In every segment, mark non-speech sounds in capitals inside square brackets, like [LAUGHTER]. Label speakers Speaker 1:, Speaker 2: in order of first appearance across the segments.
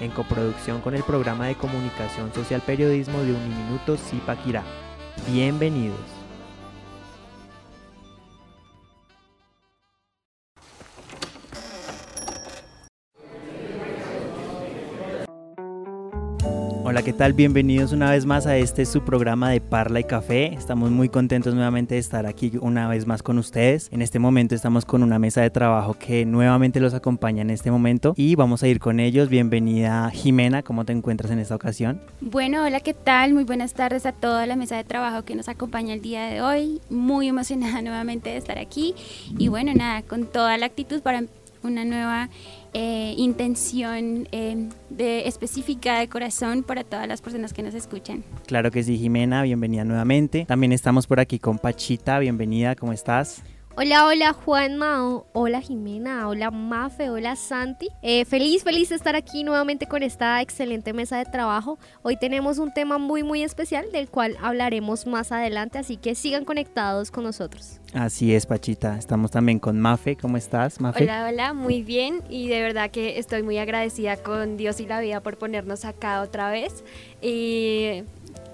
Speaker 1: en coproducción con el programa de comunicación social periodismo de Uniminuto Zipaquirá. Bienvenidos. Hola, ¿qué tal? Bienvenidos una vez más a este su programa de Parla y Café. Estamos muy contentos nuevamente de estar aquí una vez más con ustedes. En este momento estamos con una mesa de trabajo que nuevamente los acompaña en este momento y vamos a ir con ellos. Bienvenida Jimena, ¿cómo te encuentras en esta ocasión?
Speaker 2: Bueno, hola, ¿qué tal? Muy buenas tardes a toda la mesa de trabajo que nos acompaña el día de hoy. Muy emocionada [LAUGHS] nuevamente de estar aquí y bueno, nada, con toda la actitud para una nueva eh, intención eh, de, específica de corazón para todas las personas que nos escuchan.
Speaker 1: Claro que sí, Jimena, bienvenida nuevamente. También estamos por aquí con Pachita, bienvenida, ¿cómo estás?
Speaker 3: Hola, hola Juanma, hola Jimena, hola Mafe, hola Santi. Eh, feliz, feliz de estar aquí nuevamente con esta excelente mesa de trabajo. Hoy tenemos un tema muy, muy especial del cual hablaremos más adelante, así que sigan conectados con nosotros.
Speaker 1: Así es, Pachita. Estamos también con Mafe. ¿Cómo estás, Mafe?
Speaker 4: Hola, hola, muy bien. Y de verdad que estoy muy agradecida con Dios y la vida por ponernos acá otra vez y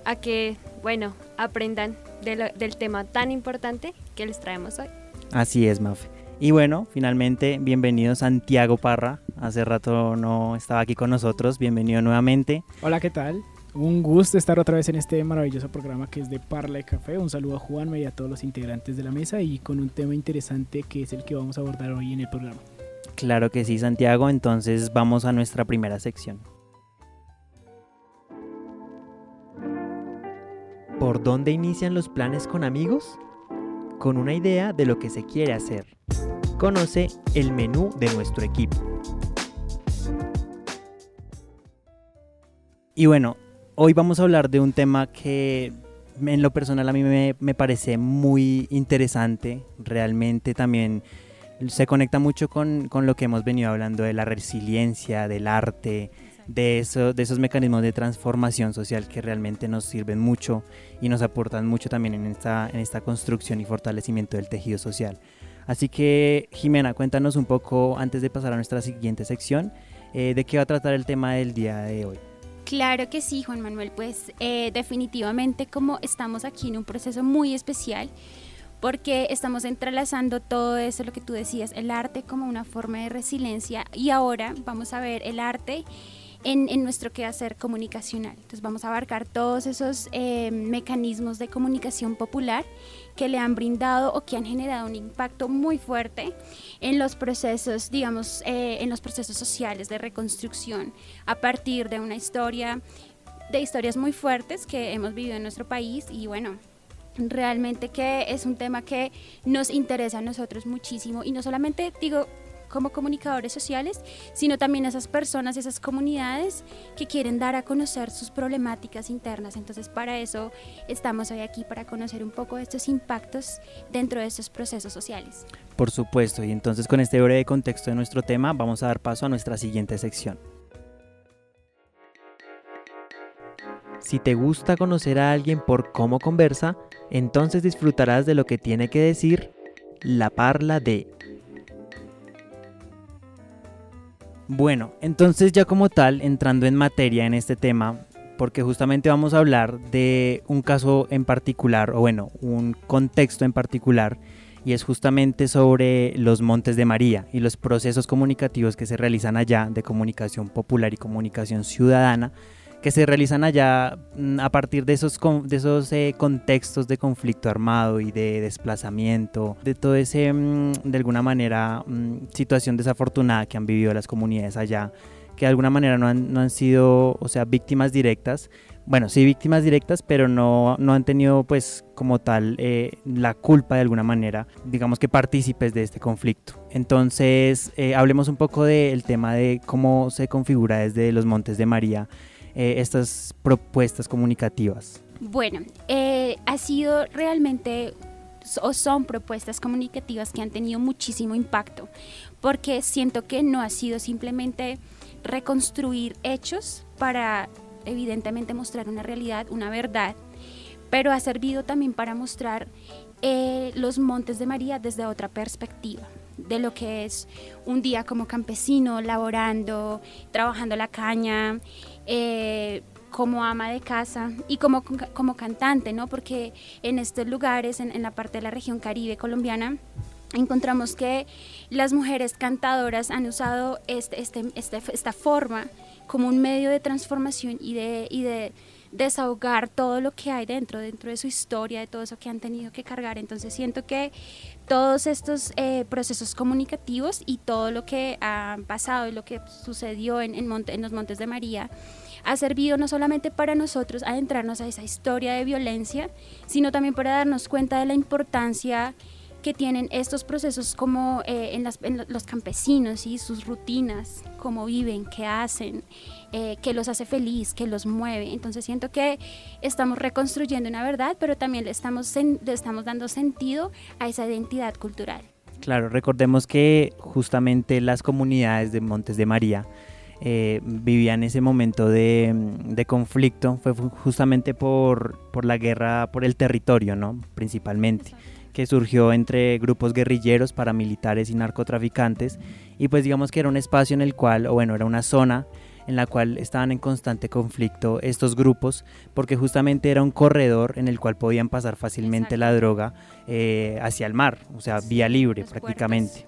Speaker 4: a que, bueno, aprendan del tema tan importante que les traemos hoy.
Speaker 1: Así es, Mafe. Y bueno, finalmente, bienvenido Santiago Parra. Hace rato no estaba aquí con nosotros. Bienvenido nuevamente.
Speaker 5: Hola, ¿qué tal? Un gusto estar otra vez en este maravilloso programa que es de Parla y Café. Un saludo a Juan y a todos los integrantes de la mesa y con un tema interesante que es el que vamos a abordar hoy en el programa.
Speaker 1: Claro que sí, Santiago. Entonces vamos a nuestra primera sección. ¿Por dónde inician los planes con amigos? Con una idea de lo que se quiere hacer. Conoce el menú de nuestro equipo. Y bueno, hoy vamos a hablar de un tema que en lo personal a mí me, parece muy interesante. Realmente también se conecta mucho con, con, lo que hemos venido hablando de la resiliencia, del arte, de, eso, de esos mecanismos de transformación social que realmente nos sirven mucho y nos aportan mucho también en esta, en esta construcción y fortalecimiento del tejido social. Así que, Jimena, cuéntanos un poco, antes de pasar a nuestra siguiente sección, eh, de qué va a tratar el tema del día de hoy.
Speaker 2: Claro que sí, Juan Manuel, pues eh, definitivamente como estamos aquí en un proceso muy especial, porque estamos entrelazando todo eso, lo que tú decías, el arte como una forma de resiliencia y ahora vamos a ver el arte en, en nuestro quehacer comunicacional. Entonces vamos a abarcar todos esos eh, mecanismos de comunicación popular que le han brindado o que han generado un impacto muy fuerte en los procesos, digamos, eh, en los procesos sociales de reconstrucción a partir de una historia, de historias muy fuertes que hemos vivido en nuestro país y bueno, realmente que es un tema que nos interesa a nosotros muchísimo y no solamente digo como comunicadores sociales, sino también a esas personas, esas comunidades que quieren dar a conocer sus problemáticas internas. Entonces, para eso estamos hoy aquí, para conocer un poco estos impactos dentro de estos procesos sociales.
Speaker 1: Por supuesto, y entonces con este breve contexto de nuestro tema, vamos a dar paso a nuestra siguiente sección. Si te gusta conocer a alguien por cómo conversa, entonces disfrutarás de lo que tiene que decir la parla de Bueno, entonces ya como tal, entrando en materia en este tema, porque justamente vamos a hablar de un caso en particular, o bueno, un contexto en particular, y es justamente sobre los Montes de María y los procesos comunicativos que se realizan allá de comunicación popular y comunicación ciudadana que se realizan allá mm, a partir de esos, de esos eh, contextos de conflicto armado y de desplazamiento, de todo ese, mm, de alguna manera, mm, situación desafortunada que han vivido las comunidades allá, que de alguna manera no han, no han sido, o sea, víctimas directas, bueno, sí víctimas directas, pero no, no han tenido pues como tal eh, la culpa de alguna manera, digamos que partícipes de este conflicto. Entonces, eh, hablemos un poco del tema de cómo se configura desde los Montes de María eh, estas propuestas comunicativas?
Speaker 2: Bueno, eh, ha sido realmente o son propuestas comunicativas que han tenido muchísimo impacto, porque siento que no ha sido simplemente reconstruir hechos para evidentemente mostrar una realidad, una verdad, pero ha servido también para mostrar eh, los montes de María desde otra perspectiva de lo que es un día como campesino, laborando, trabajando la caña, eh, como ama de casa y como, como cantante, ¿no? Porque en estos lugares, en, la parte de la región caribe colombiana, encontramos que las mujeres cantadoras han usado este, este, este, esta forma como un medio de transformación y de, y de desahogar todo lo que hay dentro, dentro de su historia, de todo eso que han tenido que cargar. Entonces siento que todos estos eh, procesos comunicativos y todo lo que ha pasado y lo que sucedió en, en los Montes de María ha servido no solamente para nosotros adentrarnos a esa historia de violencia, sino también para darnos cuenta de la importancia que tienen estos procesos como eh, en, los campesinos y sus rutinas, cómo viven, qué hacen, eh, qué los hace feliz, qué los mueve. Entonces siento que estamos reconstruyendo una verdad, pero también le estamos, le estamos dando sentido a esa identidad cultural.
Speaker 1: Claro, recordemos que justamente las comunidades de Montes de María eh, vivían ese momento de, de, conflicto fue justamente por, por, la guerra por el territorio, ¿no? Principalmente que surgió entre grupos guerrilleros, paramilitares y narcotraficantes. Y pues digamos que era un espacio en el cual, o bueno, era una zona en la cual estaban en constante conflicto estos grupos, porque justamente era un corredor en el cual podían pasar fácilmente la droga eh, hacia el mar, o sea, vía libre prácticamente.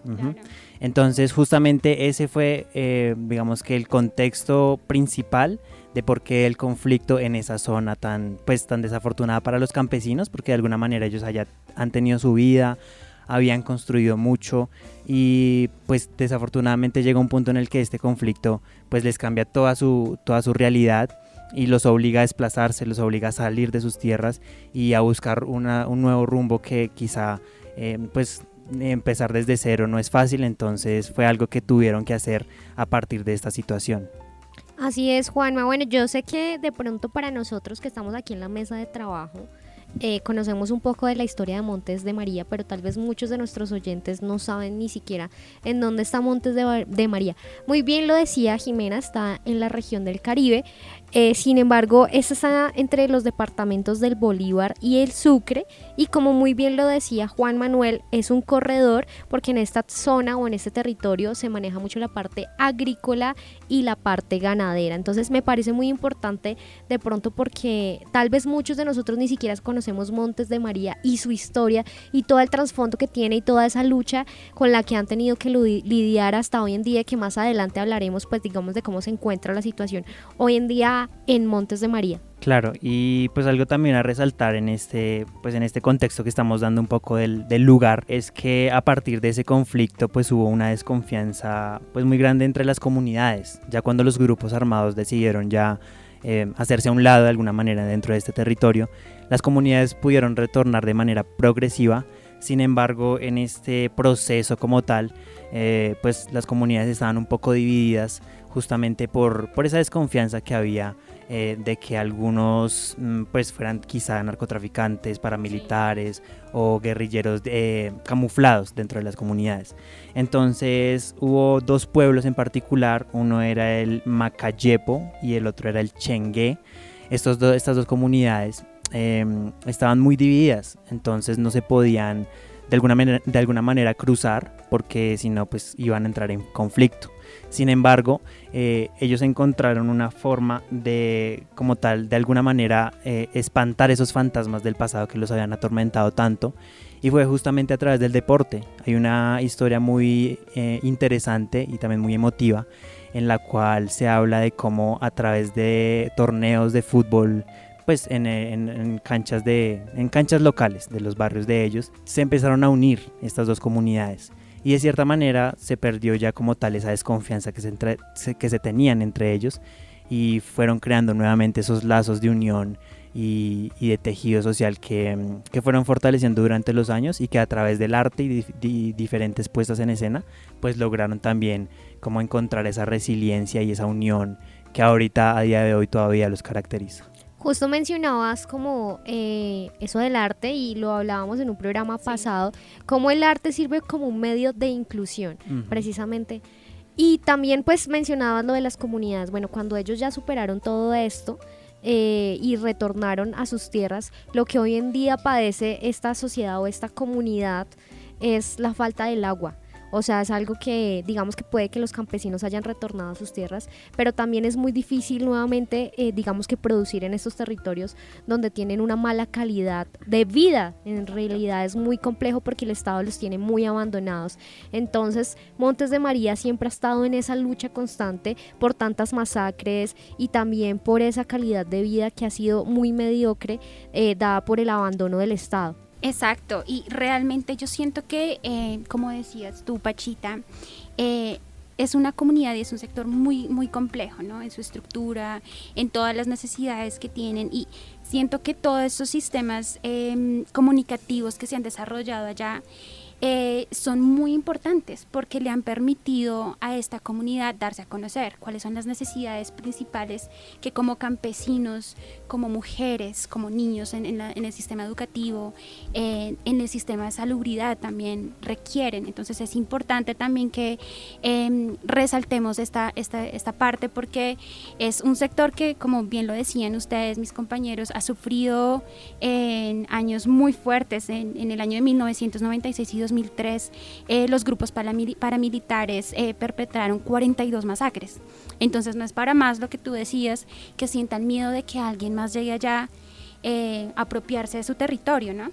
Speaker 1: Entonces, justamente ese fue, eh, digamos que el contexto principal de por qué el conflicto en esa zona tan, pues, tan desafortunada para los campesinos, porque de alguna manera ellos allá han tenido su vida, habían construido mucho y pues desafortunadamente llega un punto en el que este conflicto pues les cambia toda su, toda su realidad y los obliga a desplazarse, los obliga a salir de sus tierras y a buscar un nuevo rumbo que quizá eh, pues empezar desde cero no es fácil, entonces fue algo que tuvieron que hacer a partir de esta situación.
Speaker 3: Así es, Juanma. Bueno, yo sé que de pronto para nosotros que estamos aquí en la mesa de trabajo, eh, conocemos un poco de la historia de Montes de María, pero tal vez muchos de nuestros oyentes no saben ni siquiera en dónde está Montes de, de María. Muy bien lo decía Jimena, está en la región del Caribe. Eh, sin embargo, esta está entre los departamentos del Bolívar y el Sucre y como muy bien lo decía Juan Manuel, es un corredor porque en esta zona o en este territorio se maneja mucho la parte agrícola y la parte ganadera. Entonces me parece muy importante de pronto porque tal vez muchos de nosotros ni siquiera conocemos Montes de María y su historia y todo el trasfondo que tiene y toda esa lucha con la que han tenido que lidiar hasta hoy en día que más adelante hablaremos pues digamos de cómo se encuentra la situación hoy en día en Montes de María.
Speaker 1: Claro, y pues algo también a resaltar en este, pues en este contexto que estamos dando un poco del, lugar es que a partir de ese conflicto pues hubo una desconfianza pues muy grande entre las comunidades, ya cuando los grupos armados decidieron ya eh, hacerse a un lado de alguna manera dentro de este territorio, las comunidades pudieron retornar de manera progresiva, sin embargo en este proceso como tal, eh, pues las comunidades estaban un poco divididas justamente por, por esa desconfianza que había eh, de que algunos mm, pues fueran quizá narcotraficantes, paramilitares o guerrilleros eh, camuflados dentro de las comunidades. Entonces hubo dos pueblos en particular, uno era el Macayepo y el otro era el Chengue. Estos estas dos comunidades em, estaban muy divididas, entonces no se podían de alguna, manera, de alguna manera cruzar porque si no pues iban a entrar en conflicto. Sin embargo, eh, ellos encontraron una forma de, como tal, de alguna manera eh, espantar esos fantasmas del pasado que los habían atormentado tanto. Y fue justamente a través del deporte. Hay una historia muy eh, interesante y también muy emotiva en la cual se habla de cómo a través de torneos de fútbol pues en, canchas de en canchas locales de los barrios de ellos se empezaron a unir estas dos comunidades y de cierta manera se perdió ya como tal esa desconfianza que se, que se tenían entre ellos y fueron creando nuevamente esos lazos de unión y, de tejido social que, fueron fortaleciendo durante los años y que a través del arte y, diferentes puestas en escena pues lograron también como encontrar esa resiliencia y esa unión que ahorita a día de hoy todavía los caracteriza.
Speaker 3: Justo mencionabas como eh, eso del arte y lo hablábamos en un programa pasado, cómo el arte sirve como un medio de inclusión, precisamente. Y también pues mencionabas lo de las comunidades. Bueno, cuando ellos ya superaron todo esto, eh, y retornaron a sus tierras, lo que hoy en día padece esta sociedad o esta comunidad es la falta del agua. O sea, es algo que digamos que puede que los campesinos hayan retornado a sus tierras, pero también es muy difícil nuevamente, eh, digamos que producir en estos territorios donde tienen una mala calidad de vida. En realidad es muy complejo porque el Estado los tiene muy abandonados. Entonces, Montes de María siempre ha estado en esa lucha constante por tantas masacres y también por esa calidad de vida que ha sido muy mediocre, eh, dada por el abandono del Estado.
Speaker 2: Exacto, y realmente yo siento que, eh, como decías tú, Pachita, eh, es una comunidad y es un sector muy, muy complejo, ¿no? En su estructura, en todas las necesidades que tienen y siento que todos esos sistemas em, comunicativos que se han desarrollado allá eh, son muy importantes porque le han permitido a esta comunidad darse a conocer cuáles son las necesidades principales que como campesinos, como mujeres, como niños en, el sistema educativo, en el sistema de salubridad también requieren. Entonces es importante también que em, resaltemos esta, esta, esta parte porque es un sector que, como bien lo decían ustedes, mis compañeros, ha sufrido en años muy fuertes, en, en el año de 1996 y 2000 2003 eh, los grupos paramilitares eh, perpetraron 42 masacres. Entonces no es para más lo que tú decías, que sientan miedo de que alguien más llegue allá eh, apropiarse de su territorio, ¿no?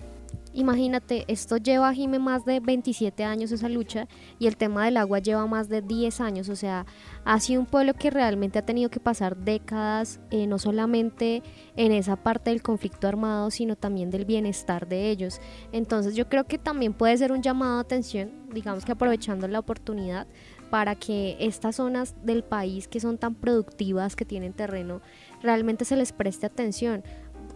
Speaker 3: Imagínate, esto lleva a Jime más de 27 años esa lucha y el tema del agua lleva más de 10 años, o sea, ha sido un pueblo que realmente ha tenido que pasar décadas, eh, no solamente en esa parte del conflicto armado, sino también del bienestar de ellos. Entonces yo creo que también puede ser un llamado de atención, digamos que aprovechando la oportunidad para que estas zonas del país que son tan productivas, que tienen terreno, realmente se les preste atención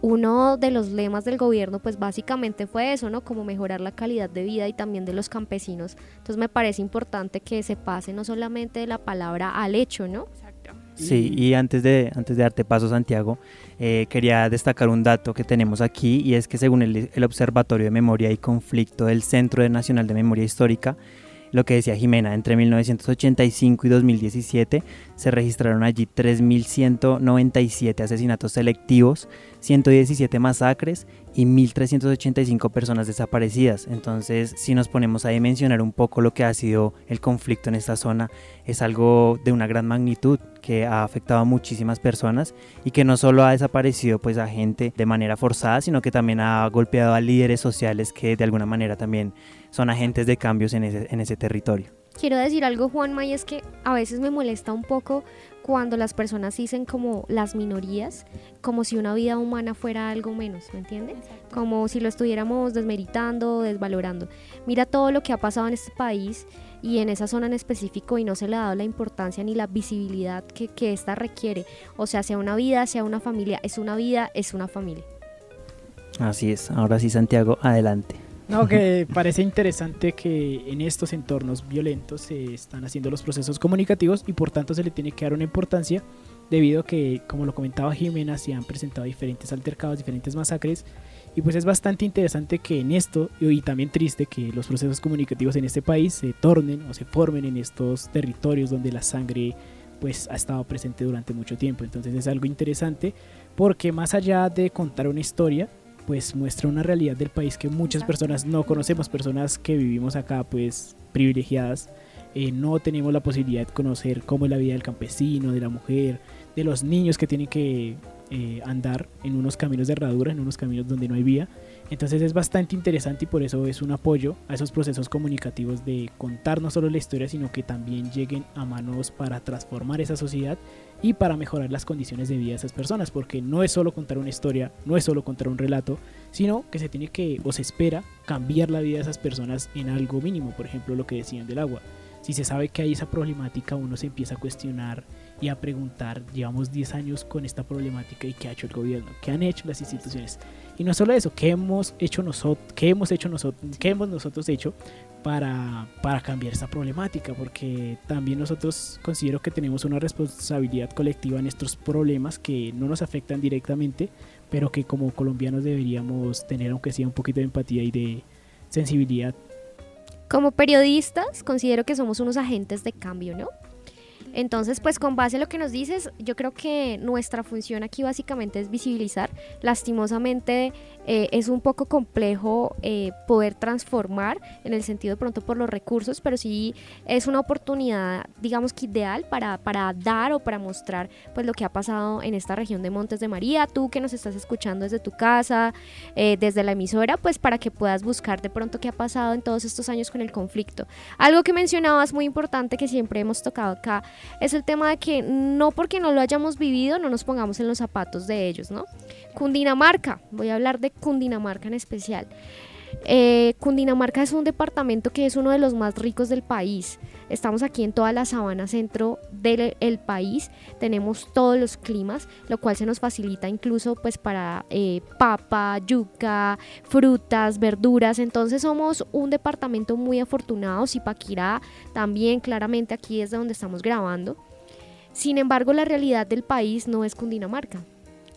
Speaker 3: uno de los lemas del gobierno pues básicamente fue eso, ¿no? Como mejorar la calidad de vida y también de los campesinos. Entonces me parece importante que se pase no solamente de la palabra al hecho, ¿no?
Speaker 1: Sí, y antes de, antes de darte paso, Santiago, eh, quería destacar un dato que tenemos aquí y es que según el, el Observatorio de Memoria y Conflicto del Centro Nacional de Memoria Histórica, lo que decía Jimena, entre 1985 y 2017 se registraron allí 3.197 asesinatos selectivos, 117 masacres y 1.385 personas desaparecidas. Entonces, si nos ponemos a dimensionar un poco lo que ha sido el conflicto en esta zona, es algo de una gran magnitud que ha afectado a muchísimas personas y que no solo ha desaparecido pues a gente de manera forzada, sino que también ha golpeado a líderes sociales que de alguna manera también son agentes de cambios en ese, en ese territorio.
Speaker 3: Quiero decir algo, Juanma, y es que a veces me molesta un poco cuando las personas dicen como las minorías, como si una vida humana fuera algo menos, ¿me entiendes? Como si lo estuviéramos desmeritando, desvalorando. Mira todo lo que ha pasado en este país y en esa zona en específico y no se le ha dado la importancia ni la visibilidad que, que esta requiere. O sea, sea una vida, sea una familia, es una vida, es una familia.
Speaker 1: Así es. Ahora sí, Santiago, adelante.
Speaker 5: No, que parece interesante que en estos entornos violentos se están haciendo los procesos comunicativos y por tanto se le tiene que dar una importancia debido a que, como lo comentaba Jimena, se han presentado diferentes altercados, diferentes masacres y pues es bastante interesante que en esto, y también triste que los procesos comunicativos en este país se tornen o se formen en estos territorios donde la sangre pues ha estado presente durante mucho tiempo. Entonces es algo interesante porque más allá de contar una historia, pues muestra una realidad del país que muchas personas no conocemos, personas que vivimos acá pues privilegiadas, eh, no tenemos la posibilidad de conocer cómo es la vida del campesino, de la mujer, de los niños que tienen que eh, andar en unos caminos de herradura, en unos caminos donde no hay vía. Entonces es bastante interesante y por eso es un apoyo a esos procesos comunicativos de contar no solo la historia, sino que también lleguen a manos para transformar esa sociedad y para mejorar las condiciones de vida de esas personas, porque no es solo contar una historia, no es solo contar un relato, sino que se tiene que o se espera cambiar la vida de esas personas en algo mínimo, por ejemplo lo que decían del agua. Si se sabe que hay esa problemática, uno se empieza a cuestionar y a preguntar, llevamos 10 años con esta problemática y qué ha hecho el gobierno, qué han hecho las instituciones. Y no solo eso, qué hemos hecho nosotros, qué hemos hecho nosotros, qué hemos nosotros hecho para, para cambiar esta problemática, porque también nosotros considero que tenemos una responsabilidad colectiva en estos problemas que no nos afectan directamente, pero que como colombianos deberíamos tener aunque sea un poquito de empatía y de sensibilidad.
Speaker 3: Como periodistas, considero que somos unos agentes de cambio, ¿no? Entonces, pues con base a lo que nos dices, yo creo que nuestra función aquí básicamente es visibilizar. Lastimosamente eh, es un poco complejo eh, poder transformar en el sentido de pronto por los recursos, pero sí es una oportunidad, digamos que ideal para, para dar o para mostrar pues lo que ha pasado en esta región de Montes de María. Tú que nos estás escuchando desde tu casa, eh, desde la emisora, pues para que puedas buscar de pronto qué ha pasado en todos estos años con el conflicto. Algo que mencionabas muy importante que siempre hemos tocado acá es el tema de que no porque no lo hayamos vivido no nos pongamos en los zapatos de ellos, ¿no? Cundinamarca, voy a hablar de Cundinamarca en especial. Eh, Cundinamarca es un departamento que es uno de los más ricos del país. Estamos aquí en toda la sabana centro del país. Tenemos todos los climas, lo cual se nos facilita incluso pues para eh, papa, yuca, frutas, verduras. Entonces somos un departamento muy afortunado. Zipaquirá también claramente aquí es de donde estamos grabando. Sin embargo, la realidad del país no es Cundinamarca.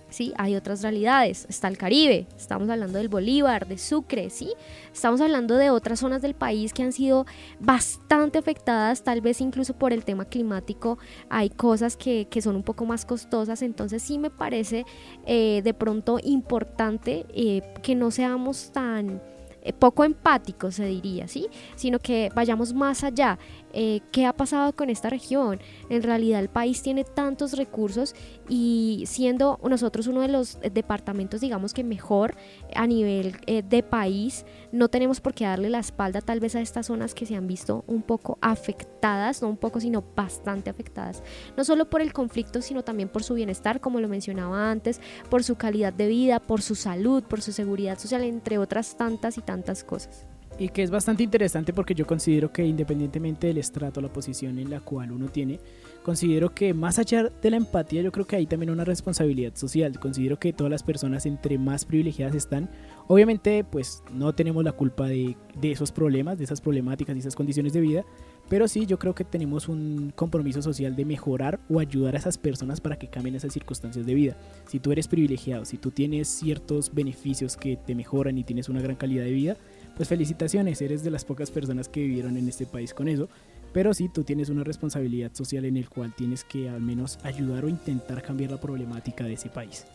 Speaker 3: ¿Sí? Hay otras realidades, está el Caribe, estamos hablando del Bolívar, de Sucre, ¿sí? Estamos hablando de otras zonas del país que han sido bastante afectadas, tal vez incluso por el tema climático, hay cosas que, son un poco más costosas, entonces sí me parece eh, de pronto importante eh, que no seamos tan eh, poco empáticos, se diría, ¿sí? Sino que vayamos más allá. Eh, ¿Qué ha pasado con esta región? En realidad el país tiene tantos recursos y siendo nosotros uno de los departamentos, digamos que mejor a nivel eh, de país, no tenemos por qué darle la espalda tal vez a estas zonas que se han visto un poco afectadas, no un poco, sino bastante afectadas, no solo por el conflicto, sino también por su bienestar, como lo mencionaba antes, por su calidad de vida, por su salud, por su seguridad social, entre otras tantas y tantas cosas
Speaker 5: y que es bastante interesante porque yo considero que independientemente del estrato, la posición en la cual uno tiene, considero que más allá de la empatía, yo creo que hay también una responsabilidad social. Considero que todas las personas entre más privilegiadas están, obviamente pues no tenemos la culpa de, de esos problemas, de esas problemáticas y esas condiciones de vida, pero sí yo creo que tenemos un compromiso social de mejorar o ayudar a esas personas para que cambien esas circunstancias de vida. Si tú eres privilegiado, si tú tienes ciertos beneficios que te mejoran y tienes una gran calidad de vida, pues felicitaciones, eres de las pocas personas que vivieron en este país con eso, pero sí tú tienes una responsabilidad social en el cual tienes que al menos ayudar o intentar cambiar la problemática de ese país.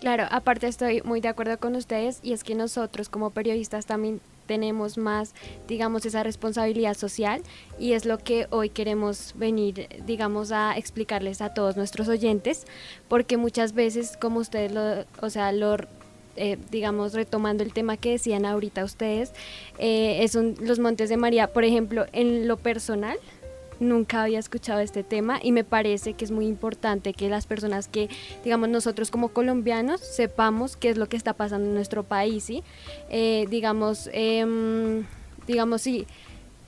Speaker 4: Claro, aparte estoy muy de acuerdo con ustedes y es que nosotros como periodistas también tenemos más, digamos, esa responsabilidad social y es lo que hoy queremos venir, digamos, a explicarles a todos nuestros oyentes, porque muchas veces, como ustedes lo, o sea, lo eh, digamos, retomando el tema que decían ahorita ustedes, eh, los Montes de María, por ejemplo, en lo personal, nunca había escuchado este tema y me parece que es muy importante que las personas que, digamos, nosotros como colombianos sepamos qué es lo que está pasando en nuestro país, ¿sí? Eh, digamos, em, digamos, sí,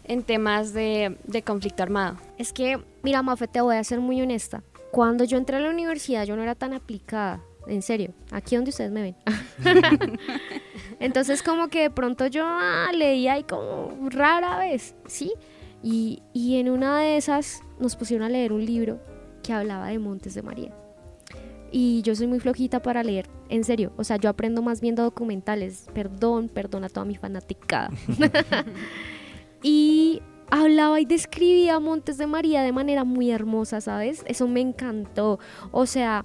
Speaker 4: en temas de, de conflicto armado.
Speaker 3: Es que, mira, Mafe, te voy a ser muy honesta. Cuando yo entré a la universidad yo no era tan aplicada en serio, aquí donde ustedes me ven. [LAUGHS] Entonces como que de pronto yo ah, leía y como rara vez, ¿sí? Y, y en una de esas nos pusieron a leer un libro que hablaba de Montes de María. Y yo soy muy flojita para leer, en serio. O sea, yo aprendo más viendo documentales. Perdón, perdón a toda mi fanaticada. [LAUGHS] y hablaba y describía Montes de María de manera muy hermosa, ¿sabes? Eso me encantó. O sea,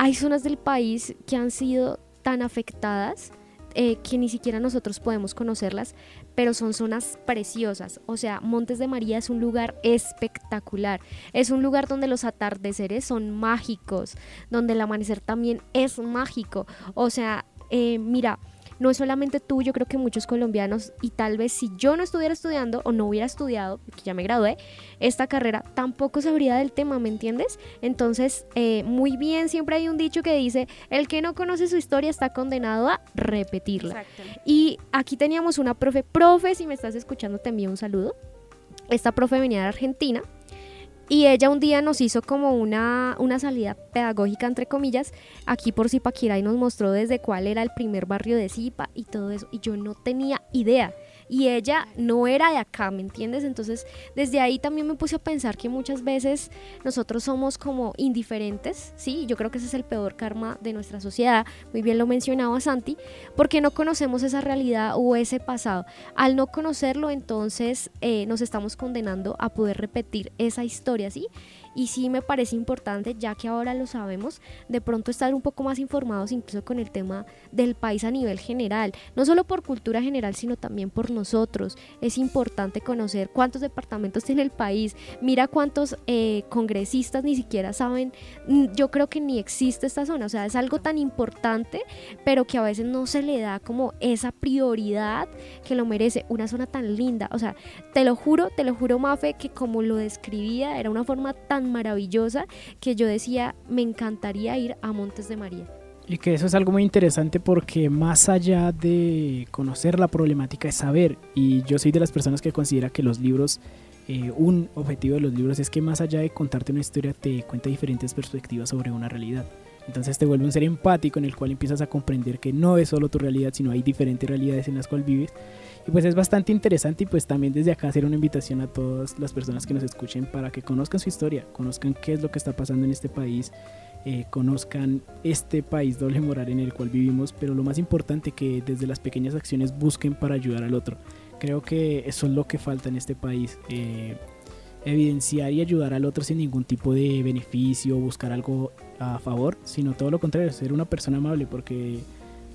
Speaker 3: hay zonas del país que han sido tan afectadas eh, que ni siquiera nosotros podemos conocerlas, pero son zonas preciosas. O sea, Montes de María es un lugar espectacular. Es un lugar donde los atardeceres son mágicos, donde el amanecer también es mágico. O sea, eh, mira, no es solamente tú, yo creo que muchos colombianos, y tal vez si yo no estuviera estudiando o no hubiera estudiado, porque ya me gradué, esta carrera, tampoco sabría del tema, ¿me entiendes? Entonces, eh, muy bien, siempre hay un dicho que dice, el que no conoce su historia está condenado a repetirla. Y aquí teníamos una profe, profe, si me estás escuchando te envío un saludo. Esta profe venía de Argentina Y ella un día nos hizo como una, una salida pedagógica, entre comillas, aquí por Zipaquirá y nos mostró desde cuál era el primer barrio de Zipa y todo eso. Y yo no tenía idea y ella no era de acá, ¿me entiendes? Entonces, desde ahí también me puse a pensar que muchas veces nosotros somos como indiferentes, ¿sí? Yo creo que ese es el peor karma de nuestra sociedad, muy bien lo mencionaba Santi, porque no conocemos esa realidad o ese pasado. Al no conocerlo, entonces eh, nos estamos condenando a poder repetir esa historia, ¿sí? Y sí me parece importante, ya que ahora lo sabemos, de pronto estar un poco más informados incluso con el tema del país a nivel general, no solo por cultura general, sino también por nosotros. Es importante conocer cuántos departamentos tiene el país, mira cuántos eh, congresistas ni siquiera saben, mm, yo creo que ni existe esta zona, o sea, es algo tan importante, pero que a veces no se le da como esa prioridad que lo merece, una zona tan linda, o sea, te lo juro, te lo juro, Mafe, que como lo describía, era una forma tan maravillosa que yo decía, me encantaría ir a Montes de María.
Speaker 5: Y que eso es algo muy interesante porque más allá de conocer la problemática es saber. Y yo soy de las personas que considera que los libros, eh, un objetivo de los libros es que más allá de contarte una historia, te cuenta diferentes perspectivas sobre una realidad. Entonces te vuelve un ser empático en el cual empiezas a comprender que no es solo tu realidad, sino hay diferentes realidades en las cuales vives y pues es bastante interesante y pues también desde acá hacer una invitación a todas las personas que nos escuchen para que conozcan su historia, conozcan qué es lo que está pasando en este país, eh, conozcan este país doble moral en el cual vivimos, pero lo más importante que desde las pequeñas acciones busquen para ayudar al otro. Creo que eso es lo que falta en este país. Eh, evidenciar y ayudar al otro sin ningún tipo de beneficio, buscar algo a favor, sino todo lo contrario, ser una persona amable, porque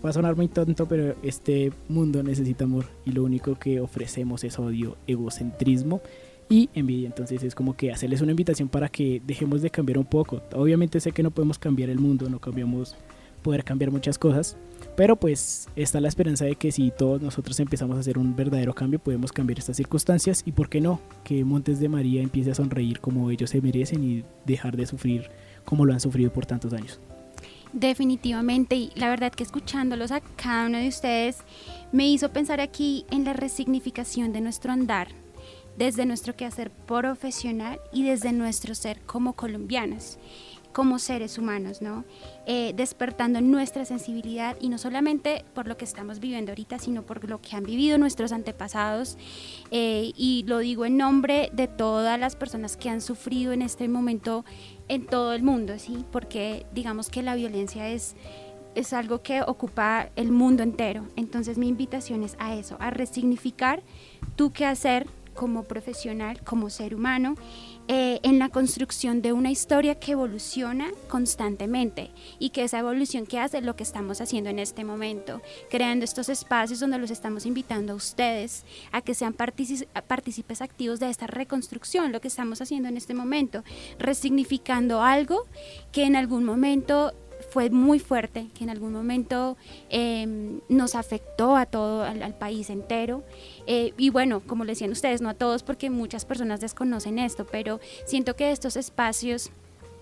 Speaker 5: Va a sonar muy tonto, pero este mundo necesita amor y lo único que ofrecemos es odio, egocentrismo y envidia. Entonces es como que hacerles una invitación para que dejemos de cambiar un poco. Obviamente sé que no podemos cambiar el mundo, no cambiamos poder cambiar muchas cosas, pero pues está la esperanza de que si todos nosotros empezamos a hacer un verdadero cambio, podemos cambiar estas circunstancias y por qué no, que Montes de María empiece a sonreír como ellos se merecen y dejar de sufrir como lo han sufrido por tantos años.
Speaker 2: Definitivamente, y la verdad que escuchándolos a cada uno de ustedes me hizo pensar aquí en la resignificación de nuestro andar, desde nuestro quehacer profesional y desde nuestro ser como colombianas como seres humanos, ¿no? Eh, despertando nuestra sensibilidad y no solamente por lo que estamos viviendo ahorita, sino por lo que han vivido nuestros antepasados. Eh, y lo digo en nombre de todas las personas que han sufrido en este momento en todo el mundo, ¿sí? Porque digamos que la violencia es es algo que ocupa el mundo entero. Entonces mi invitación es a eso, a resignificar tu qué hacer como profesional, como ser humano eh, en la construcción de una historia que evoluciona constantemente y que esa evolución que hace lo que estamos haciendo en este momento, creando estos espacios donde los estamos invitando a ustedes a que sean partícipes activos de esta reconstrucción, lo que estamos haciendo en este momento, resignificando algo que en algún momento fue muy fuerte, que en algún momento em, nos afectó a todo, al, país entero. Eh, y bueno, como le decían ustedes, no a todos porque muchas personas desconocen esto, pero siento que estos espacios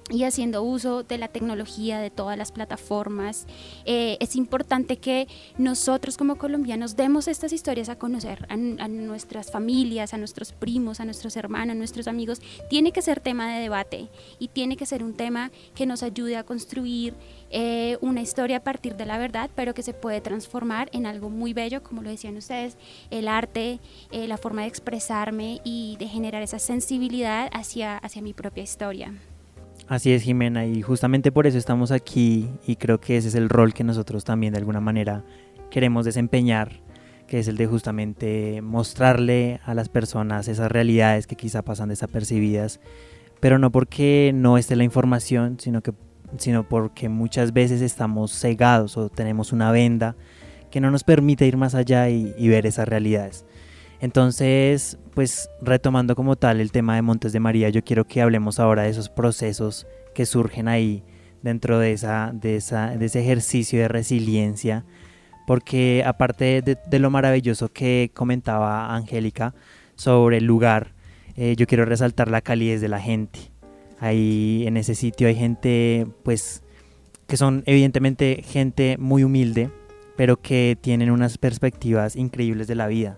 Speaker 2: y haciendo uso de la tecnología, de todas las plataformas. Eh, es importante que nosotros como colombianos demos estas historias a conocer a, nuestras familias, a nuestros primos, a nuestros hermanos, a nuestros amigos. Tiene que ser tema de debate y tiene que ser un tema que nos ayude a construir eh, una historia a partir de la verdad, pero que se puede transformar en algo muy bello, como lo decían ustedes, el arte, eh, la forma de expresarme y de generar esa sensibilidad hacia, hacia mi propia historia.
Speaker 1: Así es, Jimena, y justamente por eso estamos aquí y creo que ese es el rol que nosotros también de alguna manera queremos desempeñar, que es el de justamente mostrarle a las personas esas realidades que quizá pasan desapercibidas, pero no porque no esté la información, sino, que, sino porque muchas veces estamos cegados o tenemos una venda que no nos permite ir más allá y ver esas realidades. Entonces, pues retomando como tal el tema de Montes de María, yo quiero que hablemos ahora de esos procesos que surgen ahí dentro de, esa, de, esa, de ese ejercicio de resiliencia, porque aparte de, lo maravilloso que comentaba Angélica sobre el lugar, eh, yo quiero resaltar la calidez de la gente. Ahí en ese sitio hay gente, pues, que son evidentemente gente muy humilde, pero que tienen unas perspectivas increíbles de la vida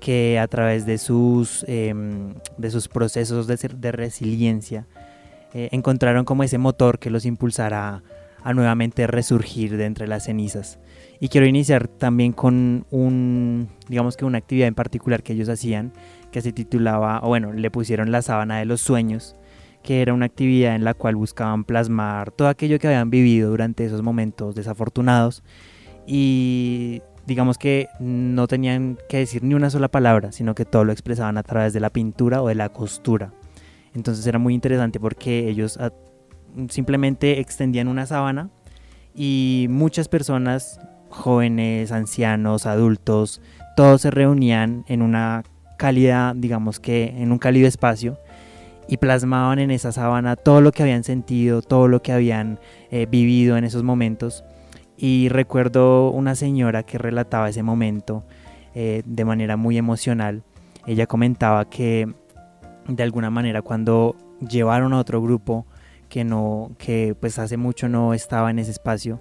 Speaker 1: que a través de sus, em, de sus procesos de, resiliencia eh, encontraron como ese motor que los impulsará a nuevamente resurgir de entre las cenizas. Y quiero iniciar también con un, digamos que una actividad en particular que ellos hacían, que se titulaba, o bueno, le pusieron la sábana de los sueños, que era una actividad en la cual buscaban plasmar todo aquello que habían vivido durante esos momentos desafortunados y digamos que no tenían que decir ni una sola palabra, sino que todo lo expresaban a través de la pintura o de la costura. Entonces era muy interesante porque ellos ah, simplemente extendían una sábana y muchas personas, jóvenes, ancianos, adultos, todos se reunían en una cálida, digamos que en un cálido espacio y plasmaban en esa sábana todo lo que habían sentido, todo lo que habían eh, vivido en esos momentos y recuerdo una señora que relataba ese momento eh, de manera muy emocional. Ella comentaba que de alguna manera cuando llevaron a otro grupo que no, que pues hace mucho no estaba en ese espacio,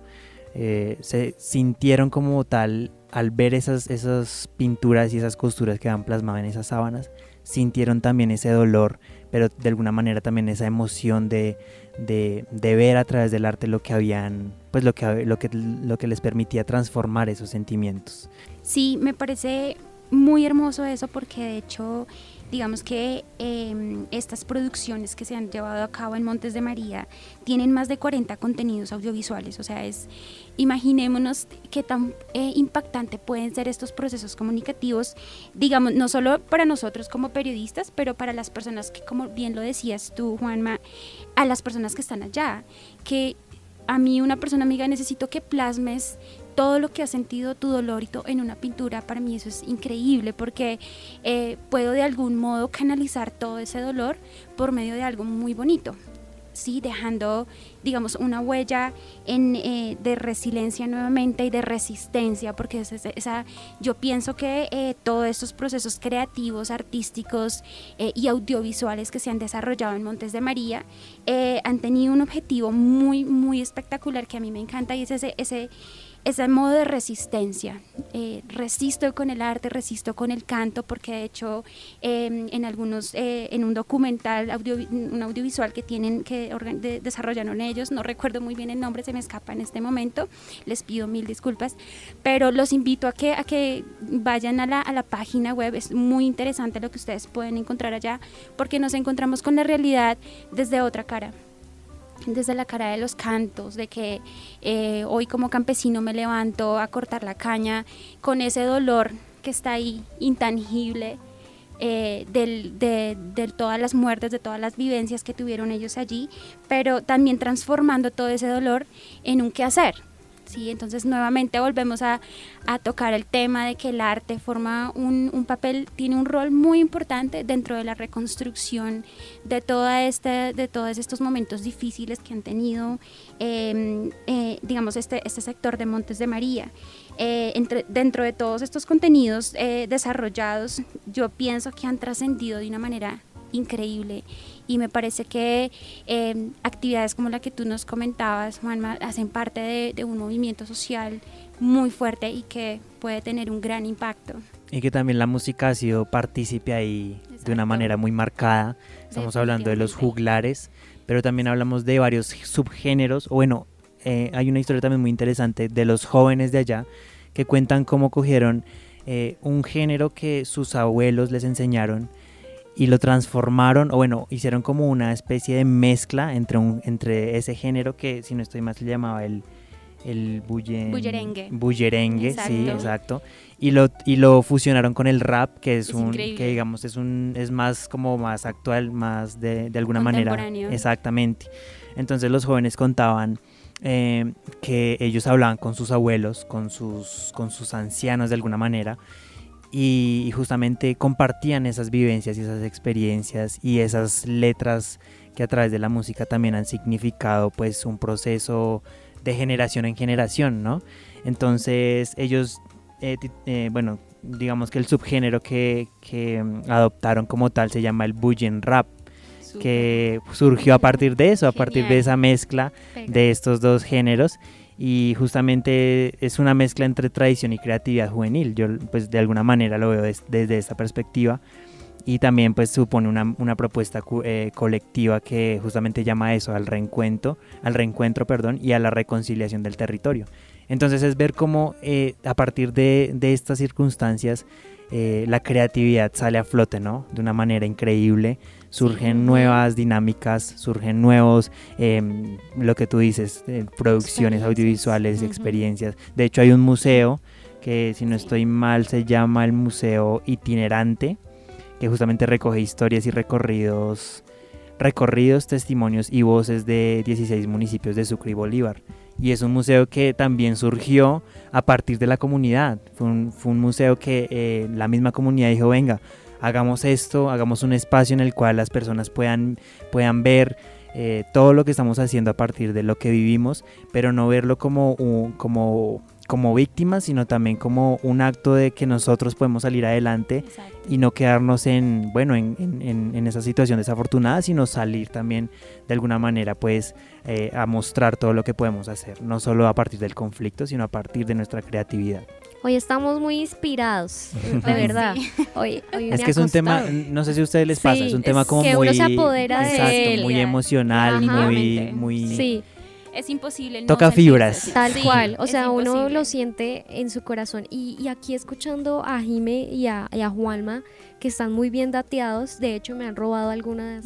Speaker 1: eh, se sintieron como tal al ver esas, esas pinturas y esas costuras que van plasmadas en esas sábanas, sintieron también ese dolor, pero de alguna manera también esa emoción de, de, ver a través del arte lo que habían, pues lo que, lo, que, lo que les permitía transformar esos sentimientos.
Speaker 2: Sí, me parece muy hermoso eso porque de hecho digamos que em, estas producciones que se han llevado a cabo en Montes de María tienen más de 40 contenidos audiovisuales, o sea, es imaginémonos qué tan eh, impactante pueden ser estos procesos comunicativos, digamos, no solo para nosotros como periodistas, pero para las personas que, como bien lo decías tú, Juanma, a las personas que están allá, que a mí una persona amiga necesito que plasmes todo lo que has sentido, tu dolor en una pintura, para mí eso es increíble porque eh, puedo de algún modo canalizar todo ese dolor por medio de algo muy bonito. ¿sí? dejando, digamos, una huella en, eh, de resiliencia nuevamente y de resistencia, porque esa, yo pienso que eh, todos estos procesos creativos, artísticos y audiovisuales que se han desarrollado en Montes de María han tenido un objetivo muy, muy espectacular que a mí me encanta y es ese ese modo de resistencia. Eh, resisto con el arte, resisto con el canto, porque de hecho em, en algunos, eh, en un documental, un audiovisual que tienen, que desarrollaron ellos, no recuerdo muy bien el nombre, se me escapa en este momento, les pido mil disculpas, pero los invito a que, a que vayan a la, a la página web, es muy interesante lo que ustedes pueden encontrar allá, porque nos encontramos con la realidad desde otra cara desde la cara de los cantos, de que eh, hoy como campesino me levanto a cortar la caña con ese dolor que está ahí intangible eh, de, todas las muertes, de todas las vivencias que tuvieron ellos allí, pero también transformando todo ese dolor en un quehacer, ¿sí? Entonces nuevamente volvemos a, tocar el tema de que el arte forma un, papel, tiene un rol muy importante dentro de la reconstrucción de, toda este, de todos estos momentos difíciles que han tenido, em, eh, digamos, este, este sector de Montes de María. Eh, dentro de todos estos contenidos eh, desarrollados, yo pienso que han trascendido de una manera increíble y me parece que em, actividades como la que tú nos comentabas, Juanma, hacen parte de, un movimiento social muy fuerte y que puede tener un gran impacto.
Speaker 1: Y que también la música ha sido partícipe ahí de una manera muy marcada. Estamos hablando de los juglares, pero también hablamos de varios subgéneros. O bueno, eh, hay una historia también muy interesante de los jóvenes de allá que cuentan cómo cogieron eh, un género que sus abuelos les enseñaron y lo transformaron, o bueno, hicieron como una especie de mezcla entre, un, entre ese género que, si no estoy mal, se llamaba el, el
Speaker 2: bullerengue.
Speaker 1: Bullerengue, sí, exacto. Y lo, y lo fusionaron con el rap, que es, un, que digamos, es un, es más como más actual, más de, de alguna manera. Exactamente. Entonces los jóvenes contaban eh, que ellos hablaban con sus abuelos, con sus, con sus ancianos de alguna manera, y justamente compartían esas vivencias y esas experiencias y esas letras que a través de la música también han significado pues un proceso de generación en generación, ¿no? Entonces ellos, eh, eh, bueno, digamos que el subgénero que, que, mm, adoptaron como tal se llama el Bullen Rap, que surgió a partir de eso, a partir de esa mezcla de estos dos géneros y justamente es una mezcla entre tradición y creatividad juvenil. Yo pues de alguna manera lo veo desde esta perspectiva y también pues supone una, una propuesta eh, colectiva que justamente llama a eso, al reencuentro, al reencuentro perdón, y a la reconciliación del territorio. Entonces es ver cómo eh, a partir de, de estas circunstancias eh, la creatividad sale a flote, ¿no? De una manera increíble. Surgen nuevas dinámicas, surgen nuevos, em, lo que tú dices, producciones audiovisuales, experiencias. De hecho hay un museo que si no estoy mal se llama el Museo Itinerante, que justamente recoge historias y recorridos, recorridos, testimonios y voces de 16 municipios de Sucre y Bolívar. Y es un museo que también surgió a partir de la comunidad. Fue un, museo que eh, la misma comunidad dijo, venga, hagamos esto, hagamos un espacio en el cual las personas puedan, puedan ver eh, todo lo que estamos haciendo a partir de lo que vivimos, pero no verlo como, como como víctimas, sino también como un acto de que nosotros podemos salir adelante y no quedarnos en, bueno, en, en, esa situación desafortunada, sino salir también de alguna manera, pues, eh, a mostrar todo lo que podemos hacer, no solo a partir del conflicto, sino a partir de nuestra creatividad.
Speaker 3: Hoy estamos muy inspirados, de verdad. Hoy,
Speaker 1: es que es un tema, no sé si a ustedes les pasa, es un tema como
Speaker 3: que
Speaker 1: muy,
Speaker 3: uno se apodera de
Speaker 1: muy emocional, muy, muy,
Speaker 2: sí. Es imposible.
Speaker 1: Toca fibras.
Speaker 3: Tal cual, o sea, uno lo siente en su corazón. Y, aquí escuchando a Jime y a, Juanma, que están muy bien dateados, de hecho me han robado algunas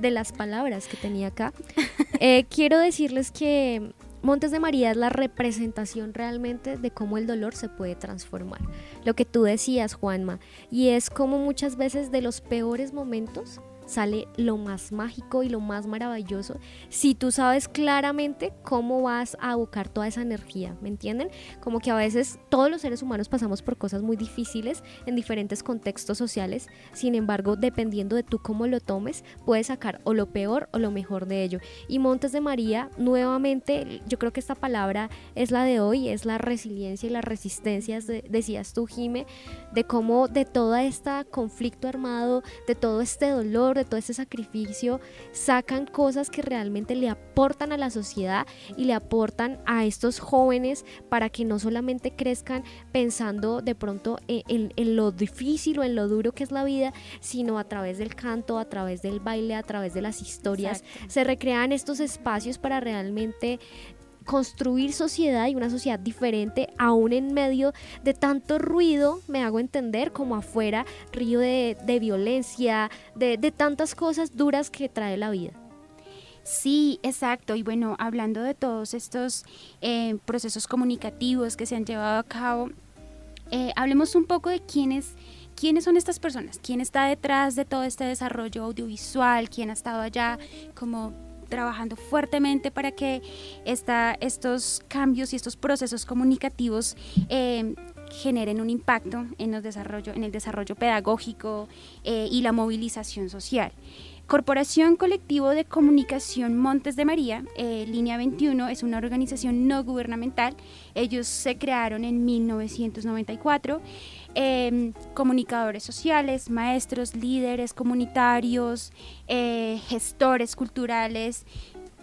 Speaker 3: de las palabras que tenía acá, [LAUGHS] eh, quiero decirles que Montes de María es la representación realmente de cómo el dolor se puede transformar. Lo que tú decías, Juanma, y es como muchas veces de los peores momentos sale lo más mágico y lo más maravilloso si tú sabes claramente cómo vas a abocar toda esa energía, ¿me entienden? Como que a veces todos los seres humanos pasamos por cosas muy difíciles en diferentes contextos sociales, sin embargo, dependiendo de tú cómo lo tomes, puedes sacar o lo peor o lo mejor de ello. Y Montes de María, nuevamente, yo creo que esta palabra es la de hoy, es la resiliencia y la resistencia, decías tú, Jime, de cómo de todo este conflicto armado, de todo este dolor, todo ese sacrificio, sacan cosas que realmente le aportan a la sociedad y le aportan a estos jóvenes para que no solamente crezcan pensando de pronto en, lo difícil o en lo duro que es la vida, sino a través del canto, a través del baile, a través de las historias, se recrean estos espacios para realmente construir sociedad y una sociedad diferente aún en medio de tanto ruido, me hago entender, como afuera, río de, violencia, de, tantas cosas duras que trae la vida.
Speaker 2: Sí, exacto. Y bueno, hablando de todos estos eh, procesos comunicativos que se han llevado a cabo, eh, hablemos un poco de quiénes, quiénes son estas personas, quién está detrás de todo este desarrollo audiovisual, quién ha estado allá como trabajando fuertemente para que esta, estos cambios y estos procesos comunicativos eh, generen un impacto en, los desarrollo, en el desarrollo pedagógico eh, y la movilización social. Corporación Colectivo de Comunicación Montes de María, eh, Línea 21, es una organización no gubernamental. Ellos se crearon en 1994. Em, comunicadores sociales, maestros, líderes comunitarios, eh, gestores culturales,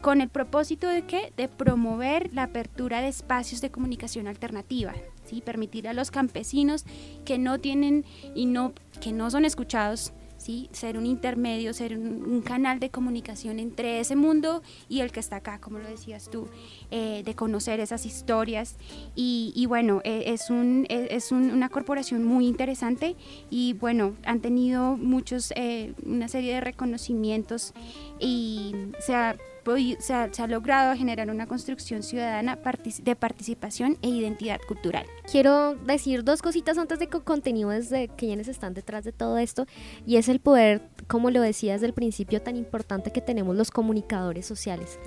Speaker 2: con el propósito de que de promover la apertura de espacios de comunicación alternativa, ¿sí? permitir a los campesinos que no tienen y no que no son escuchados ser un intermedio, ser un, canal de comunicación entre ese mundo y el que está acá, como lo decías tú, eh, de conocer esas historias. Y, bueno, eh, es, un, eh, es una corporación muy interesante y bueno, han tenido muchos, una serie de reconocimientos y se ha se ha, logrado generar una construcción ciudadana de participación e identidad cultural.
Speaker 3: Quiero decir dos cositas antes de que continúes de quienes están detrás de todo esto y es el poder, como lo decía desde el principio, tan importante que tenemos los comunicadores sociales.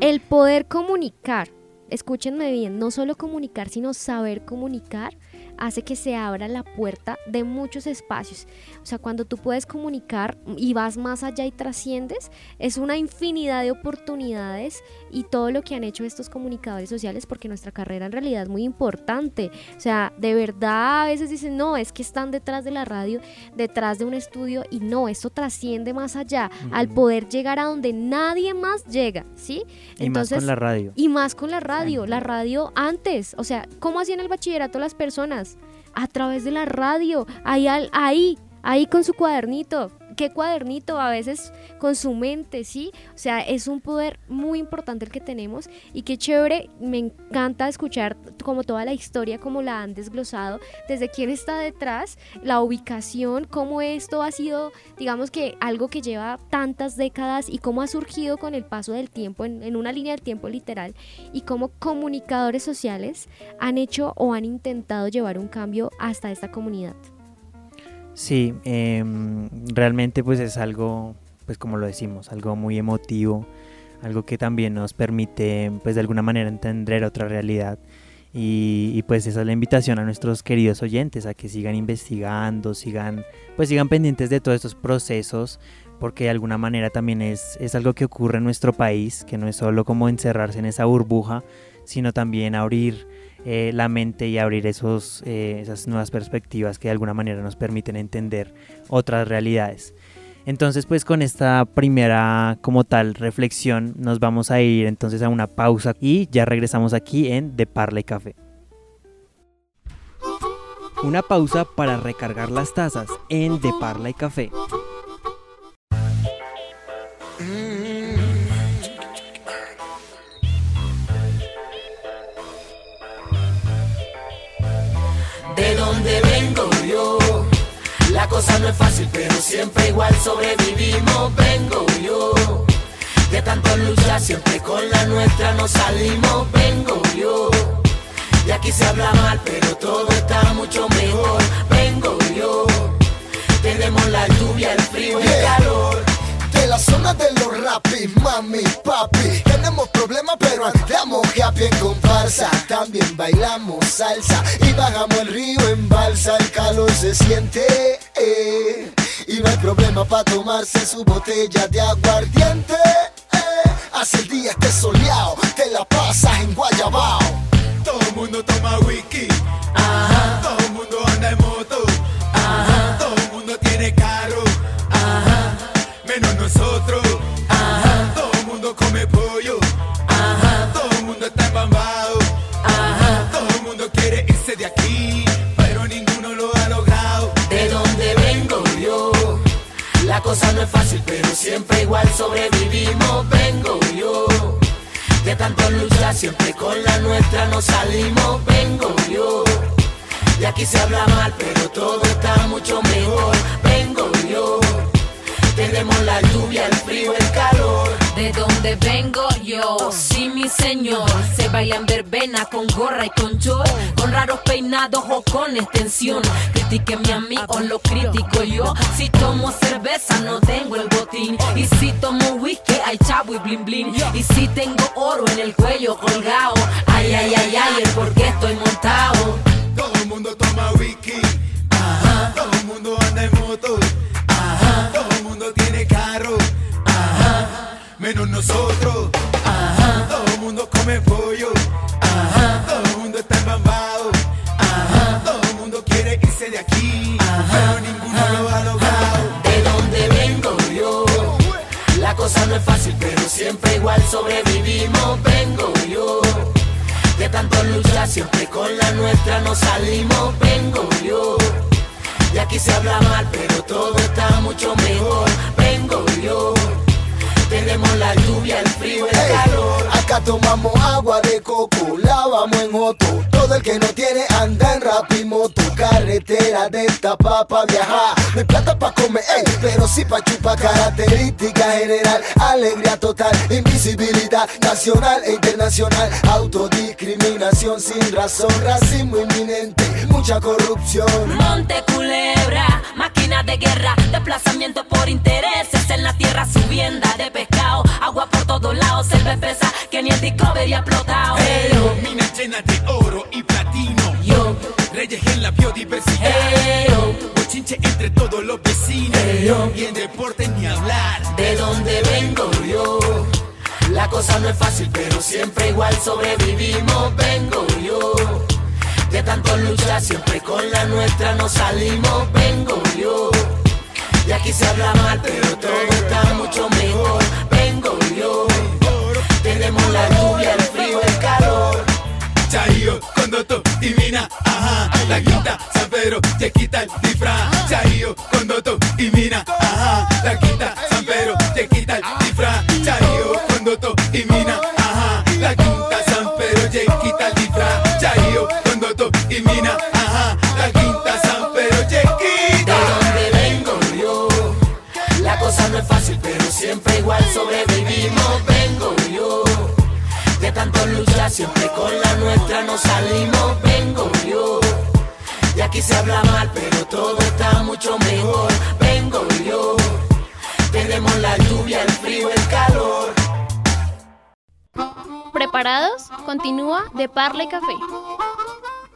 Speaker 3: El poder comunicar, escúchenme bien, no solo comunicar, sino saber comunicar hace que se abra la puerta de muchos espacios. O sea, cuando tú puedes comunicar y vas más allá y trasciendes, es una infinidad de oportunidades y todo lo que han hecho estos comunicadores sociales, porque nuestra carrera en realidad es muy importante. O sea, de verdad a veces dicen, no, es que están detrás de la radio, detrás de un estudio y no, esto trasciende más allá, al poder llegar a donde nadie más llega, ¿sí?
Speaker 1: Y más con la radio.
Speaker 3: Y más con la radio, la radio antes, o sea, ¿cómo hacían el bachillerato las personas? A través de la radio, ahí, ahí, ahí con su cuadernito, qué cuadernito, a veces con su mente, ¿sí? O sea, es un poder muy importante el que tenemos y qué chévere, me encanta escuchar como toda la historia, como la han desglosado, desde quién está detrás, la ubicación, cómo esto ha sido, digamos que algo que lleva tantas décadas y cómo ha surgido con el paso del tiempo, en, en una línea del tiempo literal, y cómo comunicadores sociales han hecho o han intentado llevar un cambio hasta esta comunidad.
Speaker 1: Sí, em, realmente pues es algo, pues como lo decimos, algo muy emotivo, algo que también nos permite pues de alguna manera entender otra realidad. Y, pues esa es la invitación a nuestros queridos oyentes a que sigan investigando, sigan pues sigan pendientes de todos estos procesos porque de alguna manera también es, es algo que ocurre en nuestro país, que no es solo como encerrarse en esa burbuja, sino también abrir eh, la mente y abrir esos, eh, esas nuevas perspectivas que de alguna manera nos permiten entender otras realidades. Entonces, pues con esta primera como tal reflexión nos vamos a ir entonces a una pausa y ya regresamos aquí en De Parla Café. Una pausa para recargar las tazas en De Parla y Café.
Speaker 6: Cosa no es fácil, pero siempre igual sobrevivimos. Vengo yo. De tanto luchar, siempre con la nuestra nos salimos. Vengo yo. Y aquí se habla mal, pero todo está mucho mejor. Vengo yo. Tenemos la lluvia, el frío y el calor
Speaker 7: de la zona de los rapis, mami, papi. Tenemos problemas, pero andamos happy en comparsa. También bailamos salsa y bajamos el río en balsa. El calor se siente, y no hay problema para tomarse su botella de aguardiente. Hace el día esté soleado,
Speaker 6: igual sobrevivimos. Vengo yo. De tanto luchar, siempre con la nuestra nos salimos. Vengo yo. Y aquí se habla mal, pero todo está mucho mejor. Vengo yo tenemos la lluvia, el frío, el calor.
Speaker 8: De donde vengo yo, sí mi señor. Se bailan verbena con gorra y con short. Con raros peinados o con extensión. Critíqueme a mí o lo critico yo. Si tomo cerveza no tengo el botín. Y si tomo whisky hay chavo y blin blin. Y si tengo oro en el cuello colgado. Ay, ay, ay, ay, el por qué estoy montado.
Speaker 9: Todo el mundo toma whisky. Ajá. Todo el mundo anda en moto tiene carro, ajá, menos nosotros, irse de aquí, pero ninguno lo ha logrado.
Speaker 6: De donde vengo yo, la cosa no es fácil, pero siempre igual sobrevivimos, vengo yo. De tanto luchar, siempre con la nuestra nos salimos, vengo yo. Y aquí se habla mal, pero todo está mucho mejor. Vengo yo. Tenemos la lluvia, el frío, el calor.
Speaker 7: Acá tomamos agua de coco, lavamos en otro. Todo el que no tiene anda en rapimoto. Carretera de esta papa viajar. No hay plata pa' comer, pero sí pa' chupar. Característica general, alegría total, invisibilidad nacional e internacional. Autodiscriminación sin razón, racismo inminente, mucha corrupción.
Speaker 8: Monte Culebra, máquina de guerra, desplazamiento por intereses en la tierra, subienda de pescado, agua por todos lados, pesa que ni el Discovery ha explotado.
Speaker 9: Minas llenas de oro y platino.
Speaker 8: Yo
Speaker 9: reyes en la biodiversidad. Bochinche entre todos los vecinos. Y en deporte ni hablar.
Speaker 6: De donde vengo yo. La cosa no es fácil, pero siempre igual sobrevivimos. Vengo yo. De tanto luchar, siempre con la nuestra nos salimos. Vengo yo. Y aquí se habla mal, pero todo está mucho mejor. La lluvia, el frío, el calor.
Speaker 9: Chayo, Condoto y Mina, ajá. La quinta, San Pedro, te quita el disfraz. Chayo, Condoto y Mina, ajá. La quinta, San Pedro, te quita el disfraz. Chayo, Condoto y Mina, ajá. La quinta, San Pedro, te quita el disfraz. Chayo, Condoto y Mina, ajá. La quinta, San Pedro, te
Speaker 6: De donde vengo yo. La cosa no es fácil, pero siempre igual sobrevivimos. Salimos. Vengo yo. Y aquí se habla mal, pero todo está mucho mejor. Vengo yo. Tenemos la lluvia, el frío, el calor.
Speaker 10: ¿Preparados? Continúa de Parla y Café.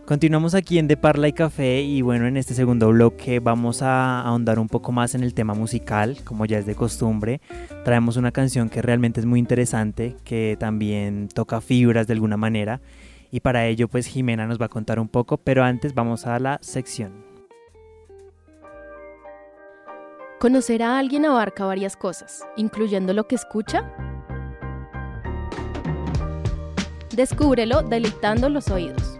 Speaker 1: Continuamos aquí en De Parla y Café y bueno, en este segundo bloque vamos a ahondar un poco más en el tema musical, como ya es de costumbre. Traemos una canción que realmente es muy interesante, que también toca fibras de alguna manera y para ello pues Jimena nos va a contar un poco, pero antes vamos a la sección.
Speaker 10: Conocer a alguien abarca varias cosas, incluyendo lo que escucha. Descúbrelo deleitando los oídos.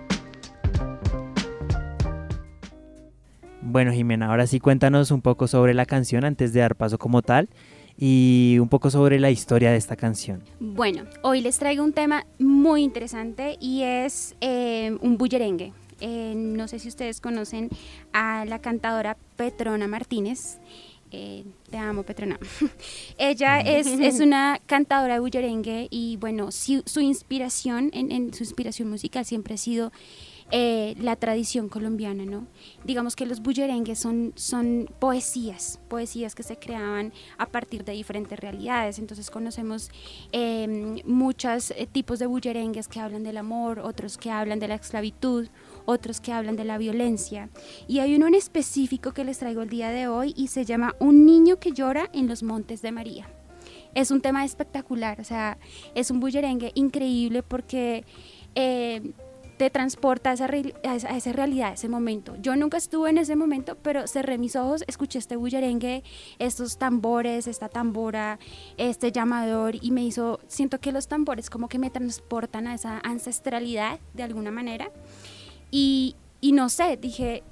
Speaker 1: Bueno Jimena, ahora sí cuéntanos un poco sobre la canción antes de dar paso como tal y un poco sobre la historia de esta canción.
Speaker 2: Bueno, hoy les traigo un tema muy interesante y es eh, un bullerengue. Eh, no sé si ustedes conocen a la cantadora Petrona Martínez. Eh, te amo, Petrona. [LAUGHS] Ella es, [LAUGHS] es una cantadora de bullerengue y bueno, si- su inspiración, en, en su inspiración musical siempre ha sido eh, la tradición colombiana, ¿no? Digamos que los bullerengues son, son poesías, poesías que se creaban a partir de diferentes realidades. Entonces conocemos eh, muchos tipos de bullerengues que hablan del amor, otros que hablan de la esclavitud, otros que hablan de la violencia. Y hay uno en específico que les traigo el día de hoy y se llama Un niño que llora en los montes de María. Es un tema espectacular, o sea, es un bullerengue increíble porque eh, te transporta a esa, a esa- a esa realidad, a ese momento. Yo nunca estuve en ese momento, pero cerré mis ojos, escuché este bullerengue, estos tambores, esta tambora, este llamador y me hizo, siento que los tambores como que me transportan a esa ancestralidad de alguna manera. Y, y no sé, dije,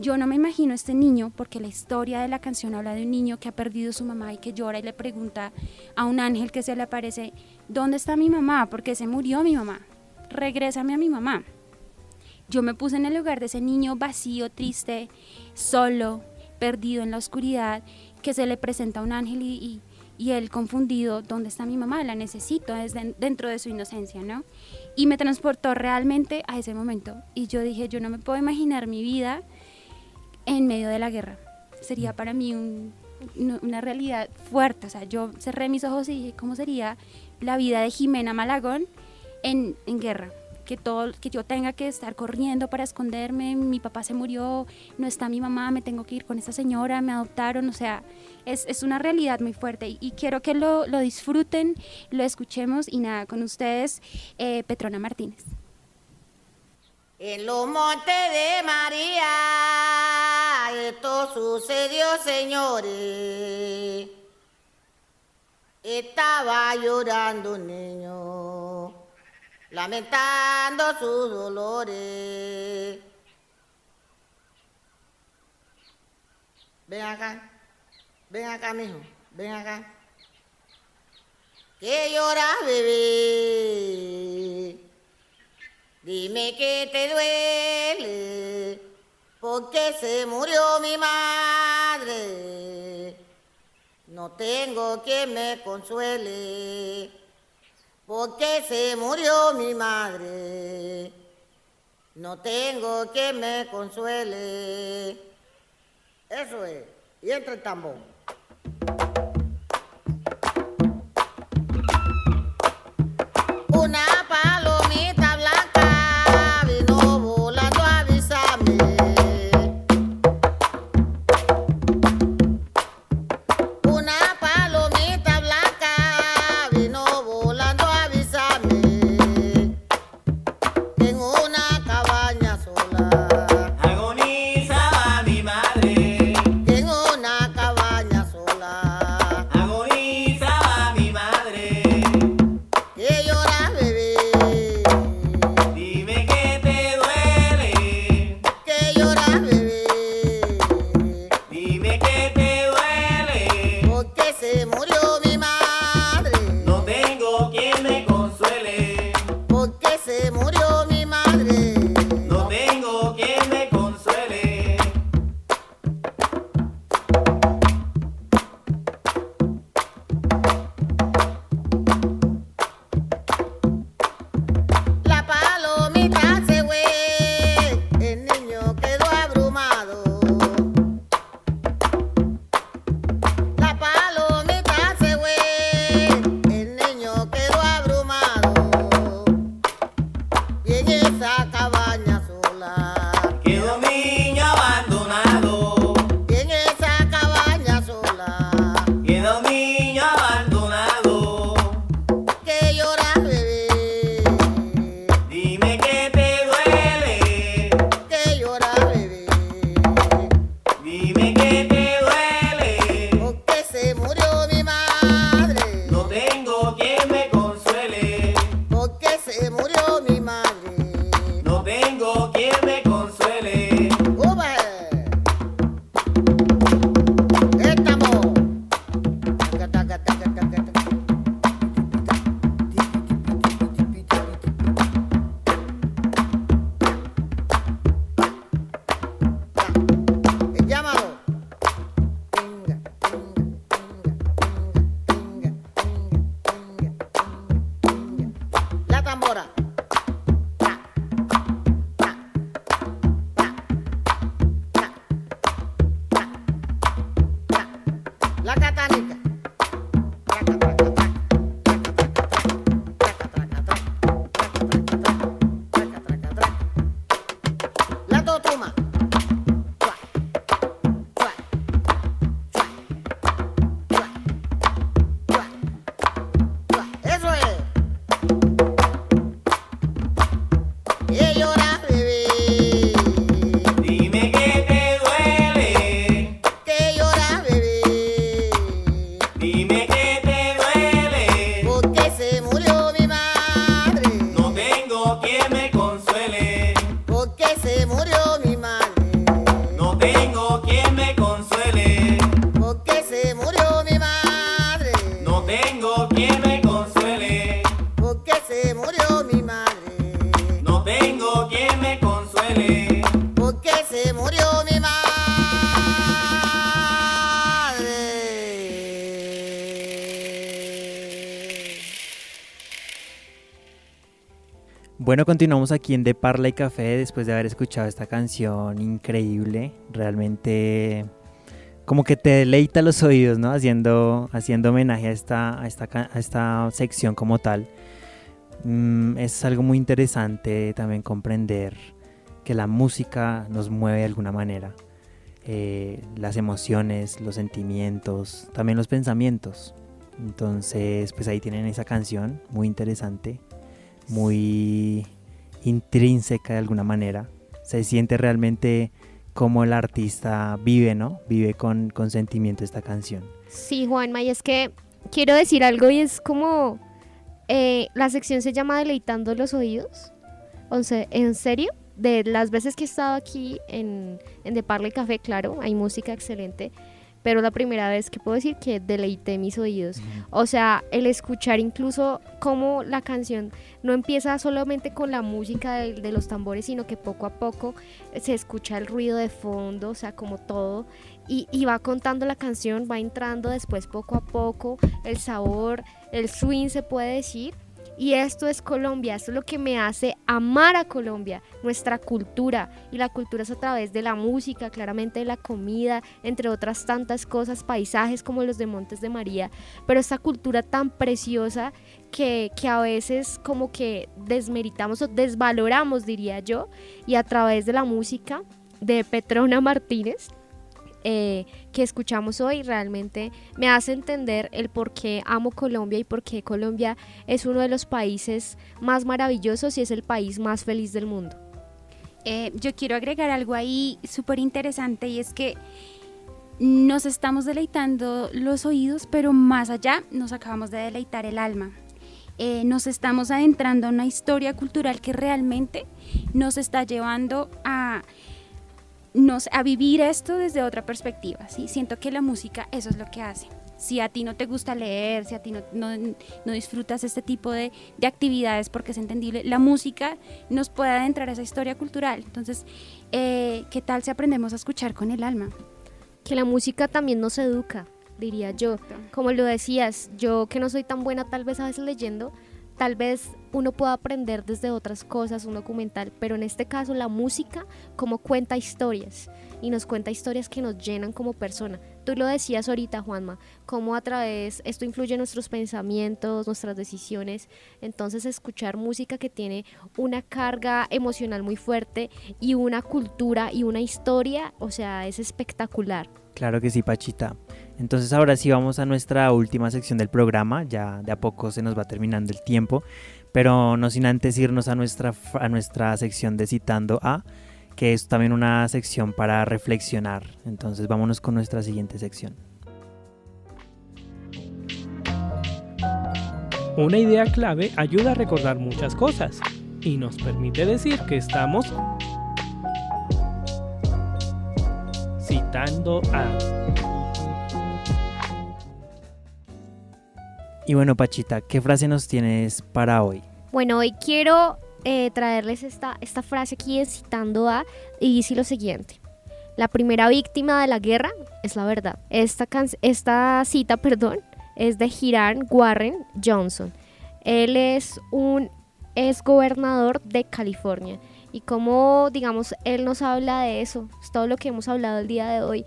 Speaker 2: yo no me imagino este niño, porque la historia de la canción habla de un niño que ha perdido a su mamá y que llora y le pregunta a un ángel que se le aparece, ¿dónde está mi mamá? Porque se murió mi mamá. Regrésame a mi mamá. Yo me puse en el lugar de ese niño vacío, triste, solo, perdido en la oscuridad, que se le presenta a un ángel y, y- él confundido, ¿dónde está mi mamá? La necesito, es den- dentro de su inocencia, ¿no? Y me transportó realmente a ese momento. Y yo dije, yo no me puedo imaginar mi vida en medio de la guerra. Sería para mí una realidad fuerte. O sea, yo cerré mis ojos y dije, ¿cómo sería la vida de Jimena Malagón en, guerra? Que, todo, que yo tenga que estar corriendo para esconderme, mi papá se murió, no está mi mamá, me tengo que ir con esa señora, me adoptaron, o sea, es, es una realidad muy fuerte y, quiero que lo, lo disfruten, lo escuchemos y nada, con ustedes, eh, Petrona Martínez.
Speaker 11: En los montes de María, esto sucedió, señores. Estaba llorando niño, lamentando sus dolores. Ven acá, ven acá, mijo, ven acá. ¿Qué lloras, bebé? Dime que te duele, porque se murió mi madre. No tengo quien me consuele, porque se murió mi madre. No tengo quien me consuele. Eso es. Y entra el tambor.
Speaker 1: Bueno, continuamos aquí en De Parla y Café después de haber escuchado esta canción increíble. Realmente como que te deleita los oídos, ¿no? Haciendo, haciendo homenaje a esta, a esta, a esta sección como tal. Mm, es algo muy interesante también comprender que la música nos mueve de alguna manera. Eh, las emociones, los sentimientos, también los pensamientos. Entonces, pues ahí tienen esa canción, muy interesante, muy intrínseca de alguna manera. Se siente realmente como el artista vive, ¿no? Vive con, con sentimiento esta canción.
Speaker 3: Sí, Juanma, y es que quiero decir algo y es como eh, la sección se llama Deleitando los Oídos. O sea, ¿en serio? De las veces que he estado aquí en, en De Café, claro, hay música excelente, pero la primera vez que puedo decir que deleité mis oídos. O sea, el escuchar incluso cómo la canción no empieza solamente con la música de, de los tambores, sino que poco a poco se escucha el ruido de fondo, o sea, como todo, y, y va contando la canción, va entrando después poco a poco el sabor, el swing se puede decir. Y esto es Colombia, esto es lo que me hace amar a Colombia, nuestra cultura. Y la cultura es a través de la música, claramente de la comida, entre otras tantas cosas, paisajes como los de Montes de María. Pero esta cultura tan preciosa que, que a veces como que desmeritamos o desvaloramos, diría yo. Y a través de la música de Petrona Martínez, eh, que escuchamos hoy realmente me hace entender el por qué amo Colombia y por qué Colombia es uno de los países más maravillosos y es el país más feliz del mundo.
Speaker 2: Eh, yo quiero agregar algo ahí súper interesante y es que nos estamos deleitando los oídos, pero más allá nos acabamos de deleitar el alma. Eh, nos estamos adentrando a una historia cultural que realmente nos está llevando a, nos, a vivir esto desde otra perspectiva. ¿sí? Siento que la música eso es lo que hace. Si a ti no te gusta leer, si a ti no, no, no disfrutas este tipo de, de actividades porque es entendible, la música nos puede adentrar a esa historia cultural. Entonces, eh, ¿qué tal si aprendemos a escuchar con el alma?
Speaker 3: Que la música también nos educa, diría yo. Como lo decías, yo que no soy tan buena tal vez a veces leyendo, tal vez uno pueda aprender desde otras cosas, un documental, pero en este caso la música como cuenta historias y nos cuenta historias que nos llenan como persona. Tú lo decías ahorita, Juanma, cómo a través esto influye en nuestros pensamientos, nuestras decisiones. Entonces escuchar música que tiene una carga emocional muy fuerte y una cultura y una historia, o sea, es espectacular.
Speaker 1: Claro que sí, Pachita. Entonces ahora sí vamos a nuestra última sección del programa, ya de a poco se nos va terminando el tiempo, pero no sin antes irnos a nuestra, a nuestra sección de Citando a, que es también una sección para reflexionar. Entonces vámonos con nuestra siguiente sección.
Speaker 12: Una idea clave ayuda a recordar muchas cosas y nos permite decir que estamos citando a...
Speaker 1: Y bueno, Pachita, ¿qué frase nos tienes para hoy?
Speaker 3: Bueno, hoy quiero eh, traerles esta, esta frase aquí citando a y dice lo siguiente. La primera víctima de la guerra es la verdad. Esta, esta cita, [LAUGHS] perdón, es de Hiram Warren Johnson. Él es un ex gobernador de California. Y como, digamos, él nos habla de eso, es todo lo que hemos hablado el día de hoy,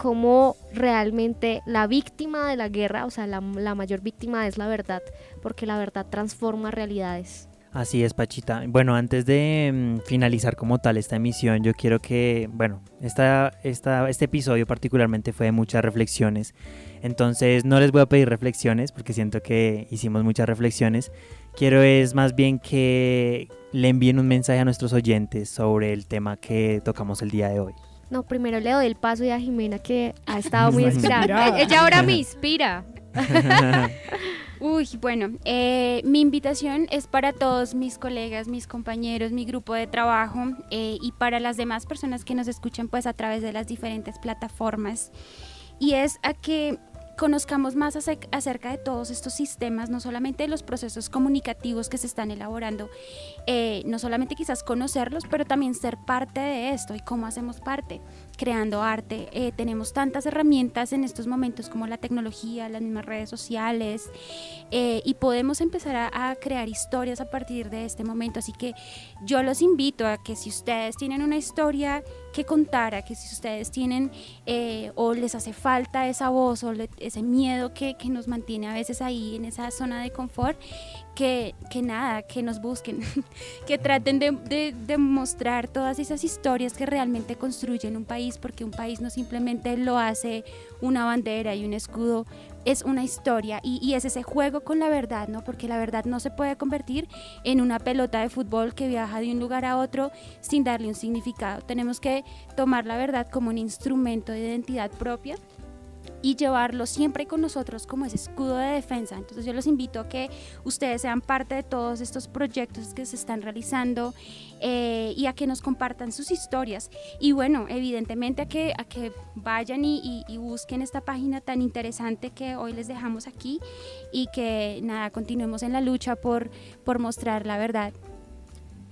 Speaker 3: cómo realmente la víctima de la guerra, o sea, la, mayor víctima es la verdad, porque la verdad transforma realidades.
Speaker 1: Así es, Pachita. Bueno, antes de mm, finalizar como tal esta emisión, yo quiero que, bueno, esta, esta, este episodio particularmente fue de muchas reflexiones. Entonces no les voy a pedir reflexiones porque siento que hicimos muchas reflexiones. Quiero es más bien que le envíen un mensaje a nuestros oyentes sobre el tema que tocamos el día de hoy.
Speaker 3: No, primero le doy el paso a Jimena que ha [LAUGHS] estado muy inspirada. Ella ahora [LAUGHS] me inspira. [LAUGHS]
Speaker 2: Uy, bueno, eh, mi invitación es para todos mis colegas, mis compañeros, mi grupo de trabajo eh, y para las demás personas que nos escuchan pues a través de las diferentes plataformas. Y es a que conozcamos más ace- acerca de todos estos sistemas, no solamente de los procesos comunicativos que se están elaborando, eh, no solamente quizás conocerlos, pero también ser parte de esto y cómo hacemos parte, creando arte. Eh, tenemos tantas herramientas en estos momentos como la tecnología, las mismas redes sociales, eh, y podemos empezar a crear historias a partir de este momento. Así que yo los invito a que si ustedes tienen una historia que contar, a que si ustedes tienen eh, o les hace falta esa voz o ese miedo que, que nos mantiene a veces ahí en esa zona de confort, que, que nada, que nos busquen, [LAUGHS] que traten de, de- de mostrar todas esas historias que realmente construyen un país, porque un país no simplemente lo hace una bandera y un escudo, es una historia y, y es ese juego con la verdad, ¿no? Porque la verdad no se puede convertir en una pelota de fútbol que viaja de un lugar a otro sin darle un significado. Tenemos que tomar la verdad como un instrumento de identidad propia y llevarlo siempre con nosotros como ese escudo de defensa. Entonces yo los invito a que ustedes sean parte de todos estos proyectos que se están realizando eh, y a que nos compartan sus historias. Y bueno, evidentemente a que, a que vayan y, y- y busquen esta página tan interesante que hoy les dejamos aquí y que nada, continuemos en la lucha por, por mostrar la verdad.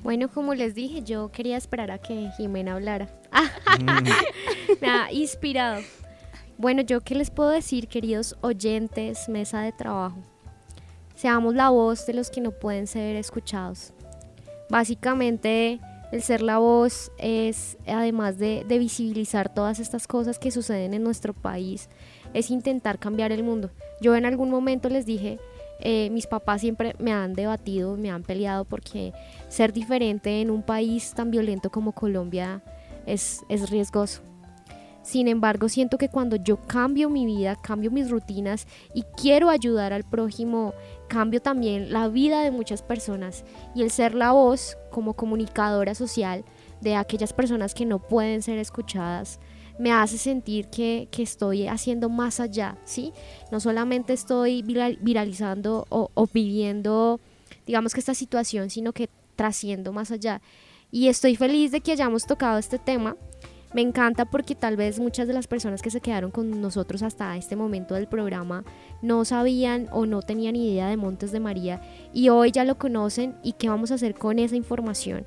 Speaker 3: Bueno, como les dije, yo quería esperar a que Jimena hablara. [LAUGHS] Nada, inspirado. Bueno, yo qué les puedo decir, queridos oyentes, mesa de trabajo. Seamos la voz de los que no pueden ser escuchados. Básicamente, el ser la voz es, además de, visibilizar todas estas cosas que suceden en nuestro país, es intentar cambiar el mundo. Yo en algún momento les dije, eh, mis papás siempre me han debatido, me han peleado porque ser diferente en un país tan violento como Colombia es, es riesgoso. Sin embargo, siento que cuando yo cambio mi vida, cambio mis rutinas y quiero ayudar al prójimo, cambio también la vida de muchas personas. Y el ser la voz como comunicadora social de aquellas personas que no pueden ser escuchadas, me hace sentir que, que estoy haciendo más allá, ¿sí? No solamente estoy viral- viralizando o, o viviendo, digamos que esta situación, sino que trasciendo más allá. Y estoy feliz de que hayamos tocado este tema. Me encanta porque tal vez muchas de las personas que se quedaron con nosotros hasta este momento del programa no sabían o no tenían idea de Montes de María y hoy ya lo conocen y qué vamos a hacer con esa información.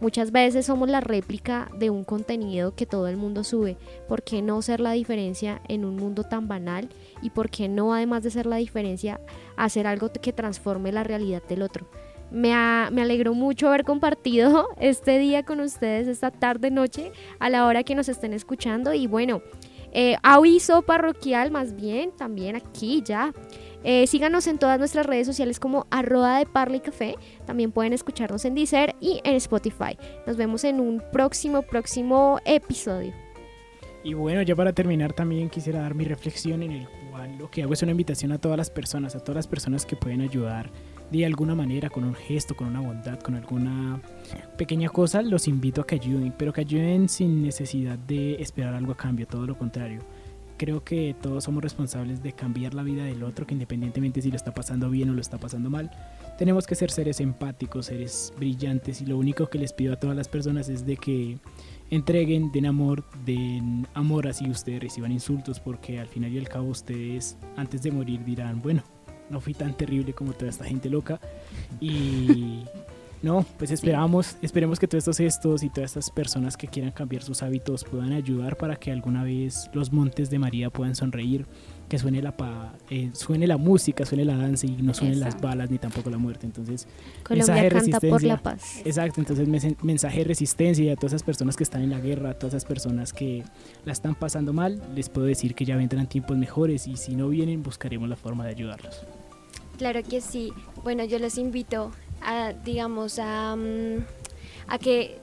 Speaker 3: Muchas veces somos la réplica de un contenido que todo el mundo sube. ¿Por qué no ser la diferencia en un mundo tan banal? ¿Y por qué no, además de ser la diferencia, hacer algo que transforme la realidad del otro? Me, ha- me alegró mucho haber compartido [LAUGHS] este día con ustedes, esta tarde, noche, a la hora que nos estén escuchando. Y bueno, eh, aviso parroquial más bien, también aquí ya. Eh, síganos en todas nuestras redes sociales como arroba de Parla y Café. También pueden escucharnos en Deezer y en Spotify. Nos vemos en un próximo, próximo episodio.
Speaker 5: Y bueno, ya para terminar también quisiera dar mi reflexión en el cual lo que hago es una invitación a todas las personas, a todas las personas que pueden ayudar de alguna manera, con un gesto, con una bondad, con alguna pequeña cosa, los invito a que ayuden, pero que ayuden sin necesidad de esperar algo a cambio, todo lo contrario. Creo que todos somos responsables de cambiar la vida del otro, que independientemente si lo está pasando bien o lo está pasando mal, tenemos que ser seres empáticos, seres brillantes y lo único que les pido a todas las personas es de que entreguen, den amor, den amor así ustedes reciban insultos porque al final y al cabo ustedes antes de morir dirán, bueno, no fui tan terrible como toda esta gente loca. Y [LAUGHS] no, pues esperamos, esperemos que todos estos gestos y todas estas personas que quieran cambiar sus hábitos puedan ayudar para que alguna vez los montes de María puedan sonreír, que suene la pa- eh, suene la música, suene la danza y no suenen las balas ni tampoco la muerte. Entonces,
Speaker 3: Colombia
Speaker 5: mensaje de
Speaker 3: canta por la
Speaker 5: resistencia.
Speaker 3: paz.
Speaker 5: Exacto, entonces mensaje de resistencia y a todas esas personas que están en la guerra, a todas esas personas que la están pasando mal, les puedo decir que ya vendrán tiempos mejores y si no vienen buscaremos la forma de ayudarlos.
Speaker 4: Claro que sí. Bueno, yo los invito a, digamos, a, mm, a que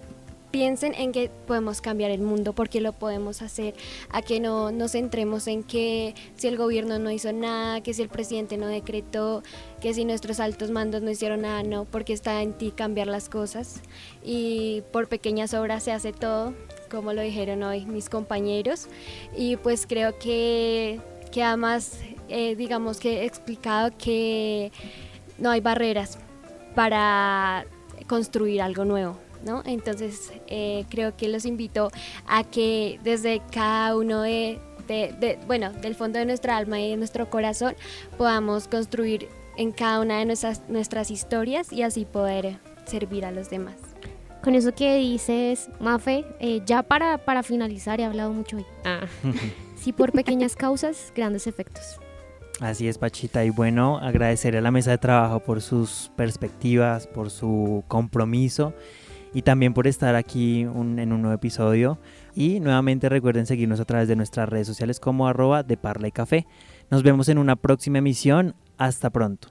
Speaker 4: piensen en que podemos cambiar el mundo, porque lo podemos hacer, a que no nos centremos en que si el gobierno no hizo nada, que si el presidente no decretó, que si nuestros altos mandos no hicieron nada, no, porque está en ti cambiar las cosas y por pequeñas obras se hace todo, como lo dijeron hoy mis compañeros, y pues creo que, que además, eh, digamos que explicado que no hay barreras para construir algo nuevo. ¿No? Entonces eh, creo que los invito a que desde cada uno de, de, de- bueno, del fondo de nuestra alma y de nuestro corazón, podamos construir en cada una de nuestras, nuestras historias y así poder servir a los demás.
Speaker 3: Con eso que dices, Mafe, eh, ya para, para finalizar, he hablado mucho hoy. Ah. [LAUGHS] Sí, por pequeñas causas, grandes efectos.
Speaker 1: Así es, Pachita. Y bueno, agradecer a la mesa de trabajo por sus perspectivas, por su compromiso y también por estar aquí en un nuevo episodio. Y nuevamente recuerden seguirnos a través de nuestras redes sociales como arroba de Parla y Café. Nos vemos en una próxima emisión. Hasta pronto.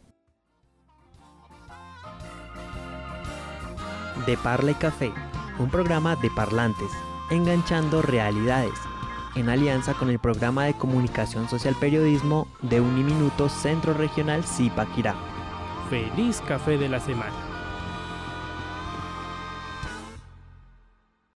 Speaker 1: De Parla y Café, un programa de parlantes, enganchando realidades, en alianza con el programa de comunicación social periodismo de Uniminuto Centro Regional Zipaquirá.
Speaker 12: Feliz café de la semana.